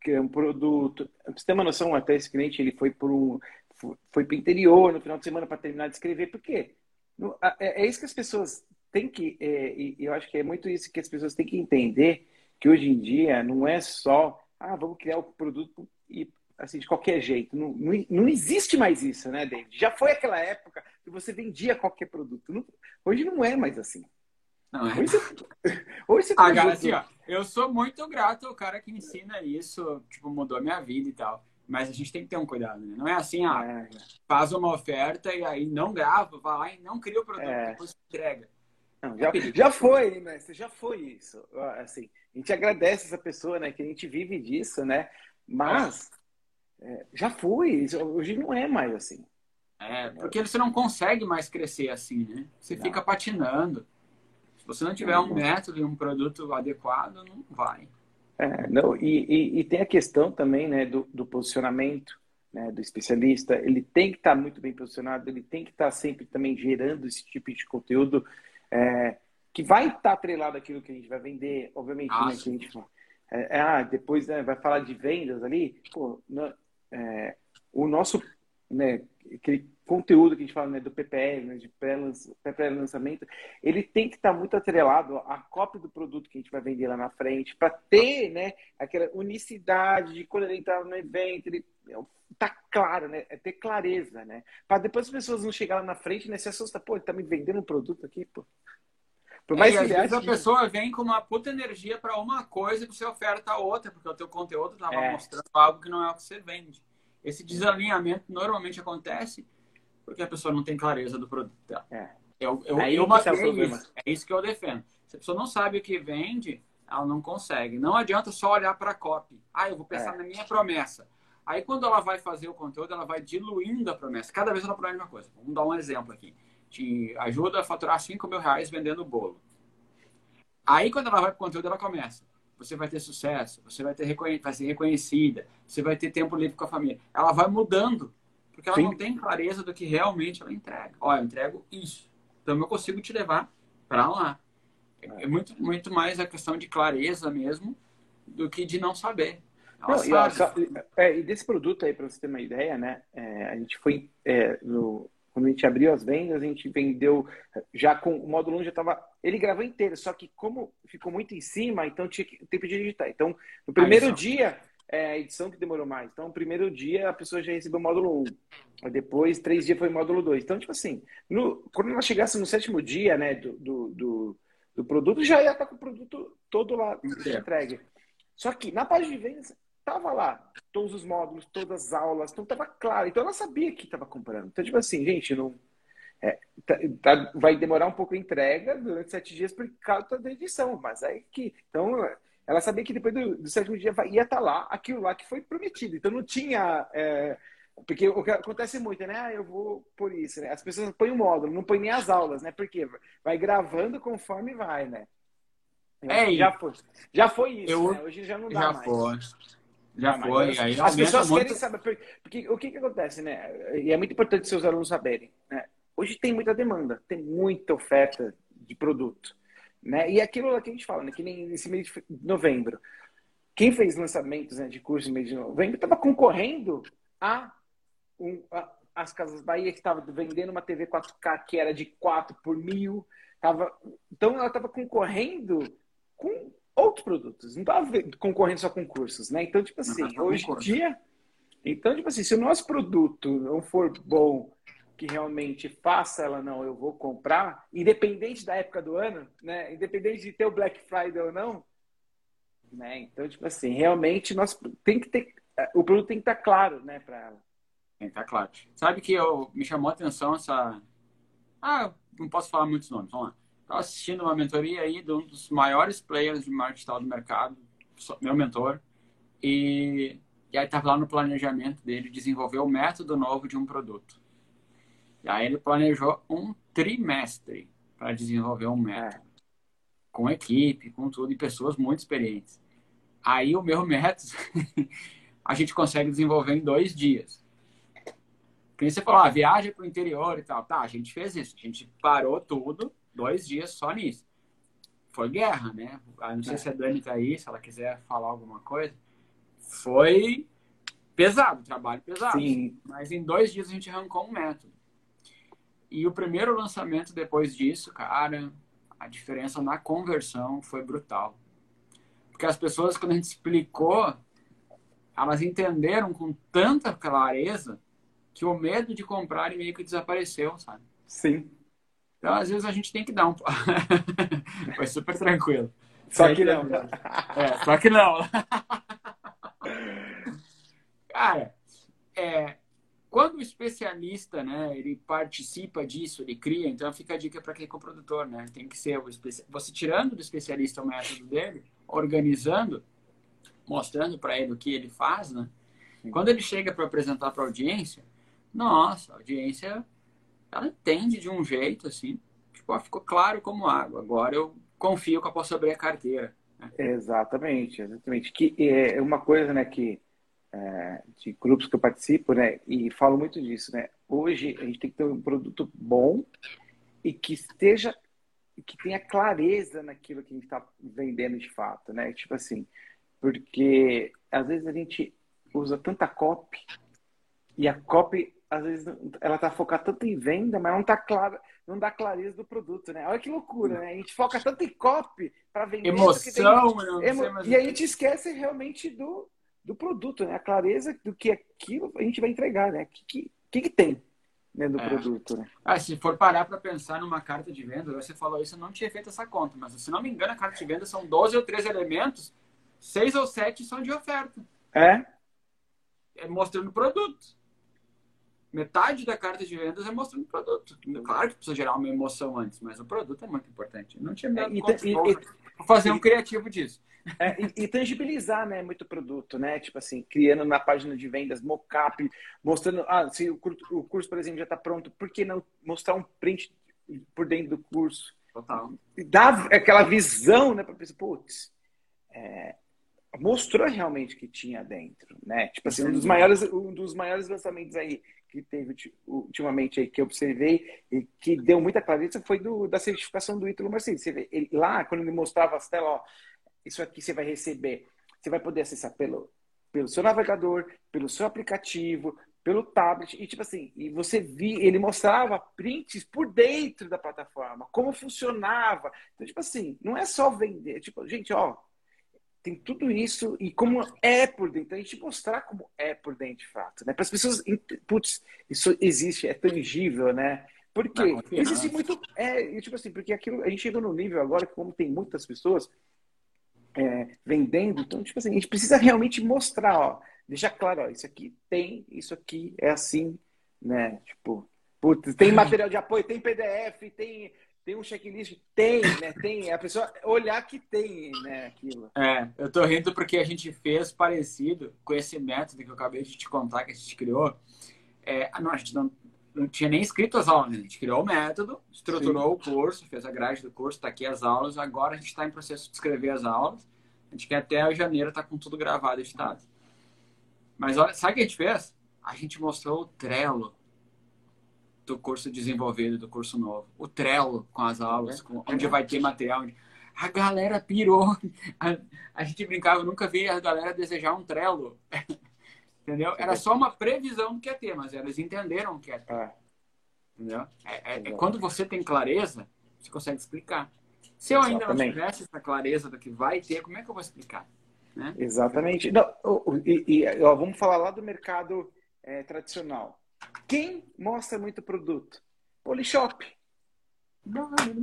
criar um produto. Pra você ter uma noção, até esse cliente ele foi por um. Foi para interior no final de semana para terminar de escrever. Por quê? É, é isso que as pessoas têm que. É, e eu acho que é muito isso que as pessoas têm que entender que hoje em dia não é só. Ah, vamos criar o produto e assim, de qualquer jeito. Não, não, não, existe mais isso, né, David? Já foi aquela época que você vendia qualquer produto. Não, hoje não é mais assim. Não é? Hoje você, hoje você ah, assim, ó, eu sou muito grato ao cara que ensina isso, tipo, mudou a minha vida e tal. Mas a gente tem que ter um cuidado, né? Não é assim, ah, é. faz uma oferta e aí não grava, vai lá e não cria o produto, é. depois entrega. Não, já, já foi, né? Já foi isso. Assim, a gente agradece essa pessoa, né? Que a gente vive disso, né? Mas é, já foi. Hoje não é mais assim. É, porque você não consegue mais crescer assim, né? Você não. fica patinando. Se você não tiver um método e um produto adequado, não vai. É, não, e, e, e, tem a questão também né, do, do posicionamento né, do especialista. Ele tem que estar muito bem posicionado, ele tem que estar sempre também gerando esse tipo de conteúdo é, que vai estar atrelado àquilo que a gente vai vender. Obviamente, né, que a gente é, é, ah, depois né, vai falar de vendas ali. Pô, não, é, o nosso né, aquele conteúdo que a gente fala né, do PPL, né, de pré-lançamento, ele tem que estar tá muito atrelado à cópia do produto que a gente vai vender lá na frente, para ter né, aquela unicidade de quando ele entrar no evento, ele tá claro, né? É ter clareza, né? Para depois as pessoas não chegarem lá na frente, né? Se assustar, pô, ele tá me vendendo um produto aqui, pô. Por mais é, que às vezes a pessoa vem com uma puta energia para uma coisa e você oferta outra, porque o teu conteúdo tava é. mostrando algo que não é o que você vende. Esse desalinhamento normalmente acontece porque a pessoa não tem clareza do produto dela. É. Eu, eu, Aí eu tá isso. É isso que eu defendo. Se a pessoa não sabe o que vende, ela não consegue. Não adianta só olhar para a copy. Ah, eu vou pensar é. na minha promessa. Aí quando ela vai fazer o conteúdo, ela vai diluindo a promessa. Cada vez ela promete uma coisa. Vamos dar um exemplo aqui. Te ajuda a faturar 5 mil reais vendendo bolo. Aí quando ela vai para o conteúdo, ela começa você vai ter sucesso, você vai, ter vai ser reconhecida, você vai ter tempo livre com a família. Ela vai mudando, porque ela Sim. não tem clareza do que realmente ela entrega. Olha, eu entrego isso, então eu consigo te levar para lá. É muito, muito mais a questão de clareza mesmo do que de não saber. Não, e, é, e, desse produto aí, para você ter uma ideia, né? É, a gente foi é, no, quando a gente abriu as vendas, a gente vendeu já com o módulo 1 já estava. Ele gravou inteiro, só que como ficou muito em cima, então tinha que tempo de editar. Então, no primeiro dia, é a edição que demorou mais. Então, no primeiro dia a pessoa já recebeu o módulo 1. Depois, três dias foi o módulo 2. Então, tipo assim, no, quando ela chegasse no sétimo dia né, do, do, do, do produto, já ia estar com o produto todo lá entregue. Só que na página de vendas, Tava lá, todos os módulos, todas as aulas, então tava claro. Então ela sabia que estava comprando. Então, tipo assim, gente, não. É, tá, tá, vai demorar um pouco a entrega durante sete dias por causa da edição, mas aí que. Então, ela sabia que depois do, do sétimo dia ia estar tá lá aquilo lá que foi prometido. Então não tinha. É, porque o que acontece muito, né? Ah, eu vou por isso, né? As pessoas põem o módulo, não põem nem as aulas, né? Porque vai gravando conforme vai, né? É, já foi. Já foi isso, eu, né? Hoje já não dá já mais. Foi. Já foi. Aí as pessoas muito... querem saber. Porque, porque, o que, que acontece, né? E é muito importante seus alunos saberem. Né? Hoje tem muita demanda, tem muita oferta de produto. Né? E aquilo que a gente fala, né? que nem nesse mês de novembro. Quem fez lançamentos né, de curso no mês de novembro estava concorrendo a, um, a, as Casas Bahia, que estava vendendo uma TV 4K que era de 4 por mil. Tava, então ela estava concorrendo com outros produtos. Não estava concorrendo só com cursos, né? Então, tipo assim, hoje em dia. Então, tipo assim, se o nosso produto não for bom que realmente faça ela não, eu vou comprar, independente da época do ano, né? Independente de ter o Black Friday ou não, né? Então, tipo assim, realmente nós tem que ter o produto tem que estar claro, né, para ela. Tem que estar claro. Sabe que eu me chamou a atenção essa Ah, não posso falar muitos nomes, vamos lá. Estava assistindo uma mentoria aí de um dos maiores players de marketing digital do mercado, meu mentor, e, e aí estava lá no planejamento dele desenvolver o método novo de um produto. E aí ele planejou um trimestre para desenvolver um método. É. Com equipe, com tudo, e pessoas muito experientes. Aí o meu método a gente consegue desenvolver em dois dias. Porque você falou, ah, viaja para o interior e tal. Tá, a gente fez isso. A gente parou tudo, dois dias só nisso. Foi guerra, né? Ah, não sei é. se a Dani tá aí, se ela quiser falar alguma coisa. Foi pesado, trabalho pesado. Sim. Mas em dois dias a gente arrancou um método. E o primeiro lançamento depois disso, cara, a diferença na conversão foi brutal. Porque as pessoas, quando a gente explicou, elas entenderam com tanta clareza que o medo de comprar meio que desapareceu, sabe? Sim. Então, às vezes, a gente tem que dar um. foi super tranquilo. Só que não. É, só que não. Cara, é, quando o especialista, né, ele participa disso, ele cria, então fica a dica para quem é produtor, né? Tem que ser o especialista. Você tirando do especialista o método dele, organizando, mostrando para ele o que ele faz, né? Quando ele chega para apresentar para a audiência, nossa, a audiência ela entende de um jeito assim, tipo, ficou claro como água. Agora eu confio que eu posso abrir a carteira. Né? Exatamente, exatamente. Que é uma coisa, né, que é, de grupos que eu participo, né? E falo muito disso, né? Hoje a gente tem que ter um produto bom e que esteja, que tenha clareza naquilo que a gente está vendendo de fato, né? Tipo assim, porque às vezes a gente usa tanta copy e a copy às vezes ela tá focada tanto em venda, mas não tá clara, não dá clareza do produto, né? Olha que loucura, né? A gente foca tanto em copy para vender, emoção, tem... emo... e a gente esquece realmente do do produto, né? A clareza do que aquilo a gente vai entregar, né? O que, que, que, tem né, do é. produto, né? Ah, se for parar para pensar numa carta de venda, você falou isso, eu não tinha feito essa conta, mas se não me engano, a carta de venda são 12 ou 13 elementos, seis ou sete são de oferta. É? É mostrando o produto. Metade da carta de vendas é mostrando o produto. Claro que precisa gerar uma emoção antes, mas o produto é muito importante. Eu não tinha medo é, de fazer um criativo disso. É, e, e, tangibilizar, né, muito produto, né? Tipo assim, criando na página de vendas mockup, mostrando, ah, se o, o curso, por exemplo, já está pronto, por que não mostrar um print por dentro do curso? Total. E dar aquela visão, né, para pessoa, putz, é, mostrou realmente que tinha dentro, né? Tipo assim, um dos maiores, um dos maiores lançamentos aí que teve ultimamente aí que eu observei e que deu muita clareza foi do, da certificação do Ítalo Marcinho. Ele, lá, quando ele mostrava as telas, ó, isso aqui você vai receber. Você vai poder acessar pelo, pelo seu navegador, pelo seu aplicativo, pelo tablet. E tipo assim, e você via, ele mostrava prints por dentro da plataforma, como funcionava. Então, tipo assim, não é só vender. Tipo, gente, ó, tem tudo isso e como é por dentro. Então, a gente mostrar como é por dentro de fato, né? Para as pessoas, putz, isso existe, é tangível, né? Porque existe muito. É, tipo assim, porque aquilo. A gente chegou no nível agora que, como tem muitas pessoas, é, vendendo. Então, tipo assim, a gente precisa realmente mostrar, ó, deixar claro, ó, isso aqui tem, isso aqui é assim, né? Tipo, putz, tem material de apoio, tem PDF, tem, tem um checklist, tem, né? Tem, a pessoa olhar que tem, né, aquilo. É, eu tô rindo porque a gente fez parecido com esse método que eu acabei de te contar que a gente criou. É, não, a gente não, não tinha nem escrito as aulas, né? a gente criou o método, estruturou Sim. o curso, fez a grade do curso, está aqui as aulas. Agora a gente está em processo de escrever as aulas. A gente quer até janeiro tá com tudo gravado, editado. Mas olha, sabe o que a gente fez? A gente mostrou o Trello do curso desenvolvido, do curso novo. O Trello com as aulas, com, onde vai ter material. A galera pirou. A, a gente brincava, eu nunca vi a galera desejar um Trello. Entendeu? Era só uma previsão do que ia ter, mas eles entenderam o que ia ter. É. Entendeu? É, é, é, quando você tem clareza, você consegue explicar. Se eu ainda Exatamente. não tivesse essa clareza do que vai ter, como é que eu vou explicar? Né? Exatamente. Não, e, e ó, vamos falar lá do mercado é, tradicional. Quem mostra muito produto? Polishop.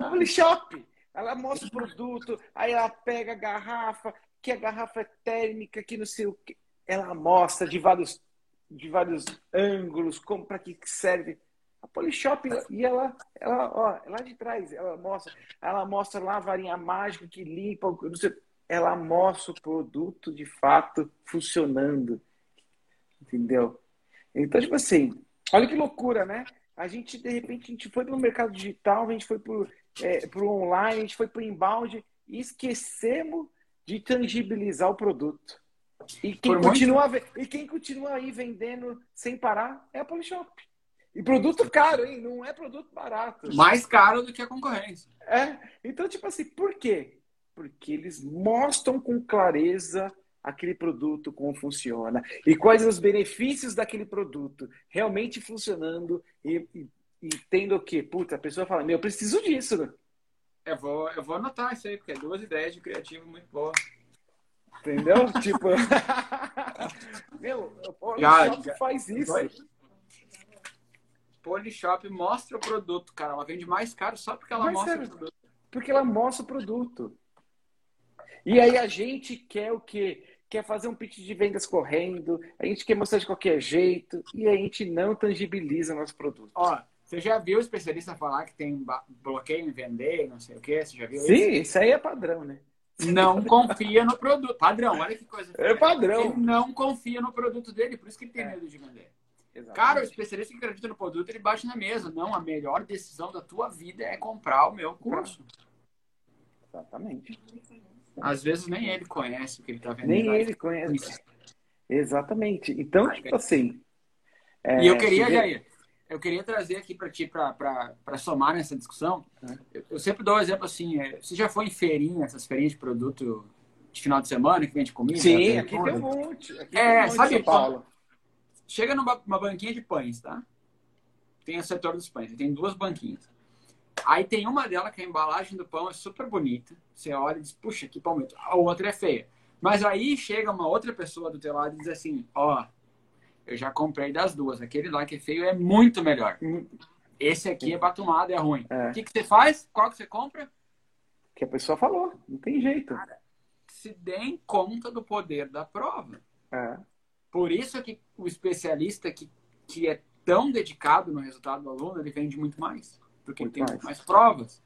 Polishop. Ela mostra o produto, aí ela pega a garrafa, que a garrafa é térmica, que não sei o que. Ela mostra de vários, de vários ângulos, como para que serve. A Polishop, e ela, ela, ó, é lá de trás, ela mostra, ela mostra lá a varinha mágica que limpa, não sei, ela mostra o produto de fato funcionando. Entendeu? Então, tipo assim, olha que loucura, né? A gente, de repente, a gente foi para o mercado digital, a gente foi para o é, online, a gente foi para o inbound e esquecemos de tangibilizar o produto. E quem, continua, muito... e quem continua aí vendendo sem parar é a Polishop. E produto caro, hein? Não é produto barato. Mais caro do que a concorrência. É. Então, tipo assim, por quê? Porque eles mostram com clareza aquele produto, como funciona, e quais os benefícios daquele produto realmente funcionando e, e, e tendo o quê? Puta, a pessoa fala, meu, eu preciso disso. Eu vou, eu vou anotar isso aí, porque é duas ideias de criativo muito boas. Entendeu? tipo, meu, o Polishop já, faz isso. Polishop mostra o produto, cara. Ela vende mais caro só porque ela mais mostra caro. o produto. Porque ela mostra o produto. E aí a gente quer o quê? Quer fazer um pitch de vendas correndo, a gente quer mostrar de qualquer jeito e a gente não tangibiliza nosso produto. Ó, você já viu o especialista falar que tem bloqueio em vender, não sei o quê? Você já viu Sim, isso? isso aí é padrão, né? Não confia no produto. Padrão, olha que coisa. É padrão. Ele não confia no produto dele, por isso que ele tem é. medo de vender. Exatamente. Cara, o especialista que acredita no produto, ele bate na mesa. Não, a melhor decisão da tua vida é comprar o meu curso. Exatamente. Às vezes nem ele conhece o que ele está vendendo. Nem ele conhece. Exatamente. Então, Ai, tipo assim. É, e eu queria, se... Jair, eu queria trazer aqui para ti, para somar nessa discussão. É. Eu, eu, sempre dou um exemplo assim: é, você já foi em feirinha, essas feirinhas de produto de final de semana que vende comida? Sim, aqui tem um monte. Aqui é, um monte sabe, Paulo? Chega numa banquinha de pães, tá? Tem o setor dos pães, tem duas banquinhas. Aí tem uma dela que a embalagem do pão é super bonita. Você olha e diz, puxa, que pão bonito. A outra é feia. Mas aí chega uma outra pessoa do teu lado e diz assim, ó, oh, eu já comprei das duas. Aquele lá que é feio é muito melhor. Esse aqui é batumado, é ruim. É. O que, que você faz? Qual que você compra? Que a pessoa falou. Não tem jeito. Cara, se deem conta do poder da prova. É. Por isso que o especialista que, que é tão dedicado no resultado do aluno, ele vende muito mais porque Muito tem mais. mais provas.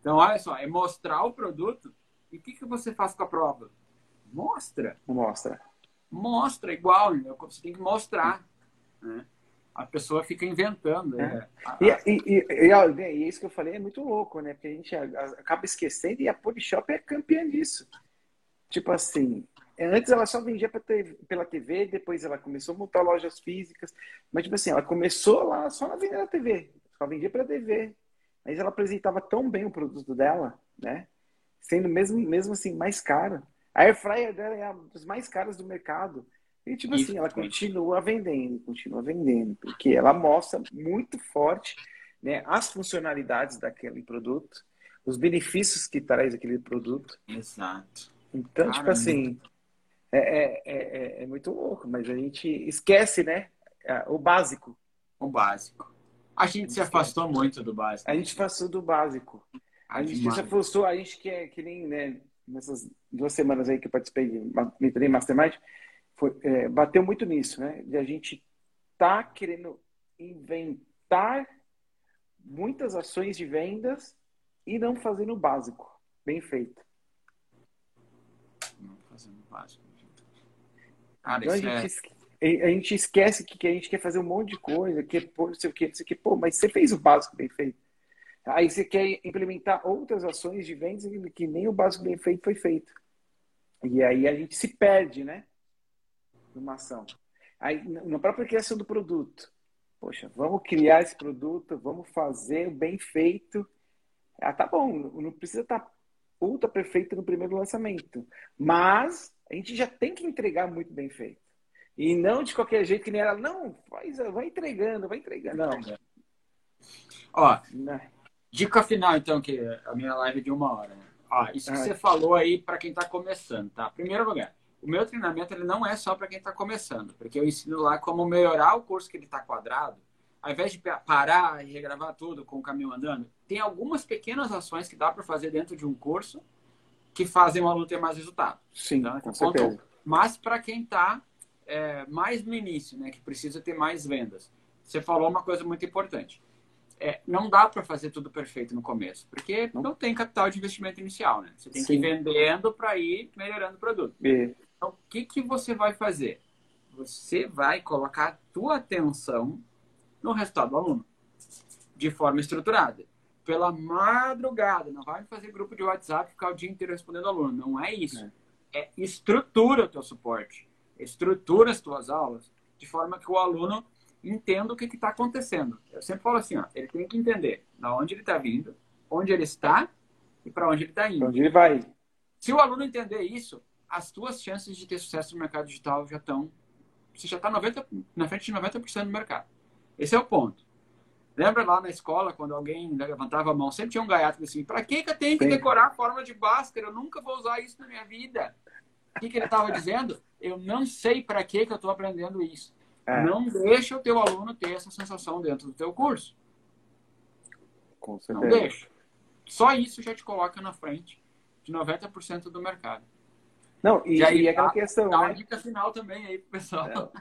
Então, olha só, é mostrar o produto. E o que, que você faz com a prova? Mostra. Mostra. Mostra igual, né? você tem que mostrar. Né? A pessoa fica inventando. É. Né? E, e, e, e, e, isso que eu falei é muito louco, né? Porque a gente acaba esquecendo e a Polishop é campeã disso. Tipo assim, antes ela só vendia pela TV, depois ela começou a montar lojas físicas. Mas, tipo assim, ela começou lá só na venda da TV só vendia para TV. Mas ela apresentava tão bem o produto dela, né? Sendo mesmo, mesmo assim mais cara. A Air Fryer dela é uma das mais caras do mercado. E tipo Isso, assim, ela continua vendendo, continua vendendo, porque ela mostra muito forte né, as funcionalidades daquele produto, os benefícios que traz aquele produto. Exato. Então, tipo Caramba. tipo assim, é, é, é, é, muito louco, mas a gente esquece, né? O básico. O básico. A gente se afastou muito do básico. A gente afastou do básico. A gente se afastou, a gente que é que nem, né, nessas duas semanas aí que eu participei de Mentoria Mastermind, foi, é, bateu muito nisso, né? De a gente tá querendo inventar muitas ações de vendas e não fazendo o básico, bem feito. Não fazendo o básico. Cara, então, a gente, é a gente esquece que, que a gente quer fazer um monte de coisa, que pô, não sei o que, não sei o que, pô, mas você fez o básico bem feito. Aí você quer implementar outras ações de vendas que nem o básico bem feito foi feito. E aí a gente se perde, né? Numa ação. Aí, na própria criação do produto. Poxa, vamos criar esse produto, vamos fazer bem feito. Ah, tá bom, não precisa estar tá ultra perfeito no primeiro lançamento. Mas a gente já tem que entregar muito bem feito. E não de qualquer jeito que nem ela, não, faz, vai entregando, vai entregando. Não. Ó, não. dica final, então, que a minha live é de uma hora. Né? Ó, isso que ah. você falou aí para quem está começando, tá? Primeiro lugar, o meu treinamento ele não é só para quem está começando, porque eu ensino lá como melhorar o curso que ele está quadrado ao invés de parar e regravar tudo com o caminho andando, tem algumas pequenas ações que dá para fazer dentro de um curso que fazem o aluno ter mais resultado. Sim, então, com certeza. Mas para quem está é, mais no início, né, que precisa ter mais vendas, você falou uma coisa muito importante. É, não dá para fazer tudo perfeito no começo, porque não. não tem capital de investimento inicial, né? Você tem Sim. que ir vendendo para ir melhorando o produto. E... Então, o que, que você vai fazer? Você vai colocar a tua atenção no resultado do aluno, de forma estruturada. Pela madrugada, não vai fazer grupo de WhatsApp e ficar o dia inteiro respondendo aluno. Não é isso. É, é estrutura o teu suporte, estrutura as tuas aulas, de forma que o aluno entenda o que está acontecendo. Eu sempre falo assim, ó, ele tem que entender da onde ele está vindo, onde ele está e para onde ele está indo. Onde ele vai. Se o aluno entender isso, as tuas chances de ter sucesso no mercado digital já estão. Você já está na frente de 90% do mercado. Esse é o ponto. Lembra lá na escola, quando alguém levantava a mão, sempre tinha um gaiato assim: para que, que eu tenho que decorar a fórmula de Bhaskara? Eu nunca vou usar isso na minha vida. O que, que ele estava dizendo? Eu não sei para que, que eu estou aprendendo isso. É. Não deixa o teu aluno ter essa sensação dentro do teu curso. Com certeza. Não deixa. Só isso já te coloca na frente de 90% do mercado. Não, e, e, aí, aquela questão. Dá né? uma dica final também aí pro pessoal. Não,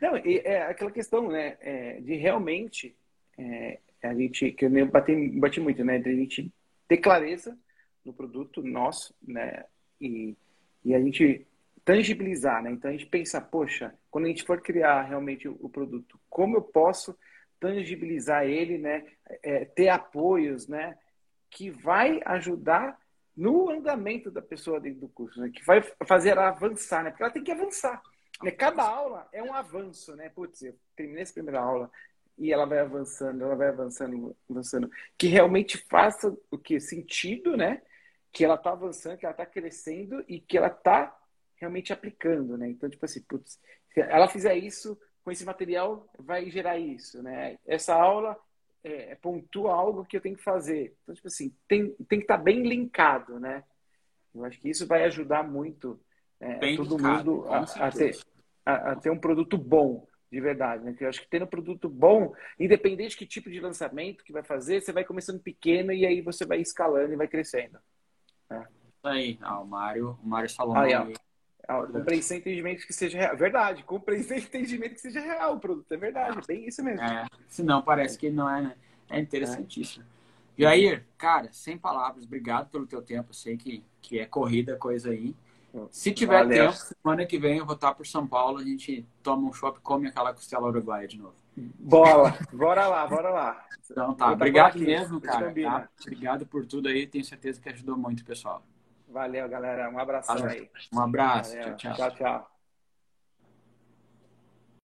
Não e é aquela questão, né? É, de realmente é, a gente, que eu bati, bati muito, né? De a gente ter clareza no produto nosso, né? E, e a gente tangibilizar, né? Então a gente pensa, poxa, quando a gente for criar realmente o, produto, como eu posso tangibilizar ele, né? É, ter apoios, né? Que vai ajudar no andamento da pessoa dentro do curso, né? que vai fazer ela avançar, né? Porque ela tem que avançar. Né? Cada aula é um avanço, né? Putz, eu terminei essa primeira aula e ela vai avançando, ela vai avançando, avançando. Que realmente faça o que? Sentido, né? Que ela está avançando, que ela está crescendo e que ela está realmente aplicando, né? Então, tipo assim, putz, se ela fizer isso com esse material, vai gerar isso, né? Essa aula é, pontua algo que eu tenho que fazer. Então, tipo assim, tem, tem que estar tá bem linkado, né? Eu acho que isso vai ajudar muito é, todo linkado, mundo a, a, ter, a, a, ter um produto bom, de verdade. Né? Eu acho que tendo um produto bom, independente de que tipo de lançamento que vai fazer, você vai começando pequeno e aí você vai escalando e vai crescendo. Né? Aí, ah, o Mário, o Mário falou aí, Ah, comprei sem entendimento que seja real. Verdade, comprei sem entendimento que seja real o produto. É verdade, é bem isso mesmo. É, senão parece que não é, né? É interessantíssimo. É. Jair, cara, sem palavras, obrigado pelo teu tempo. sei que, que é corrida coisa aí. Se tiver Valeu. tempo, semana que vem eu vou estar por São Paulo, a gente toma um shopping come aquela costela uruguaia de novo. Bola! Bora lá, bora lá. Então tá, obrigado mesmo, cara. Tá? Obrigado por tudo aí, tenho certeza que ajudou muito o pessoal. Valeu, galera. Um abraço aí. Um abraço. Tchau, tchau. tchau, tchau.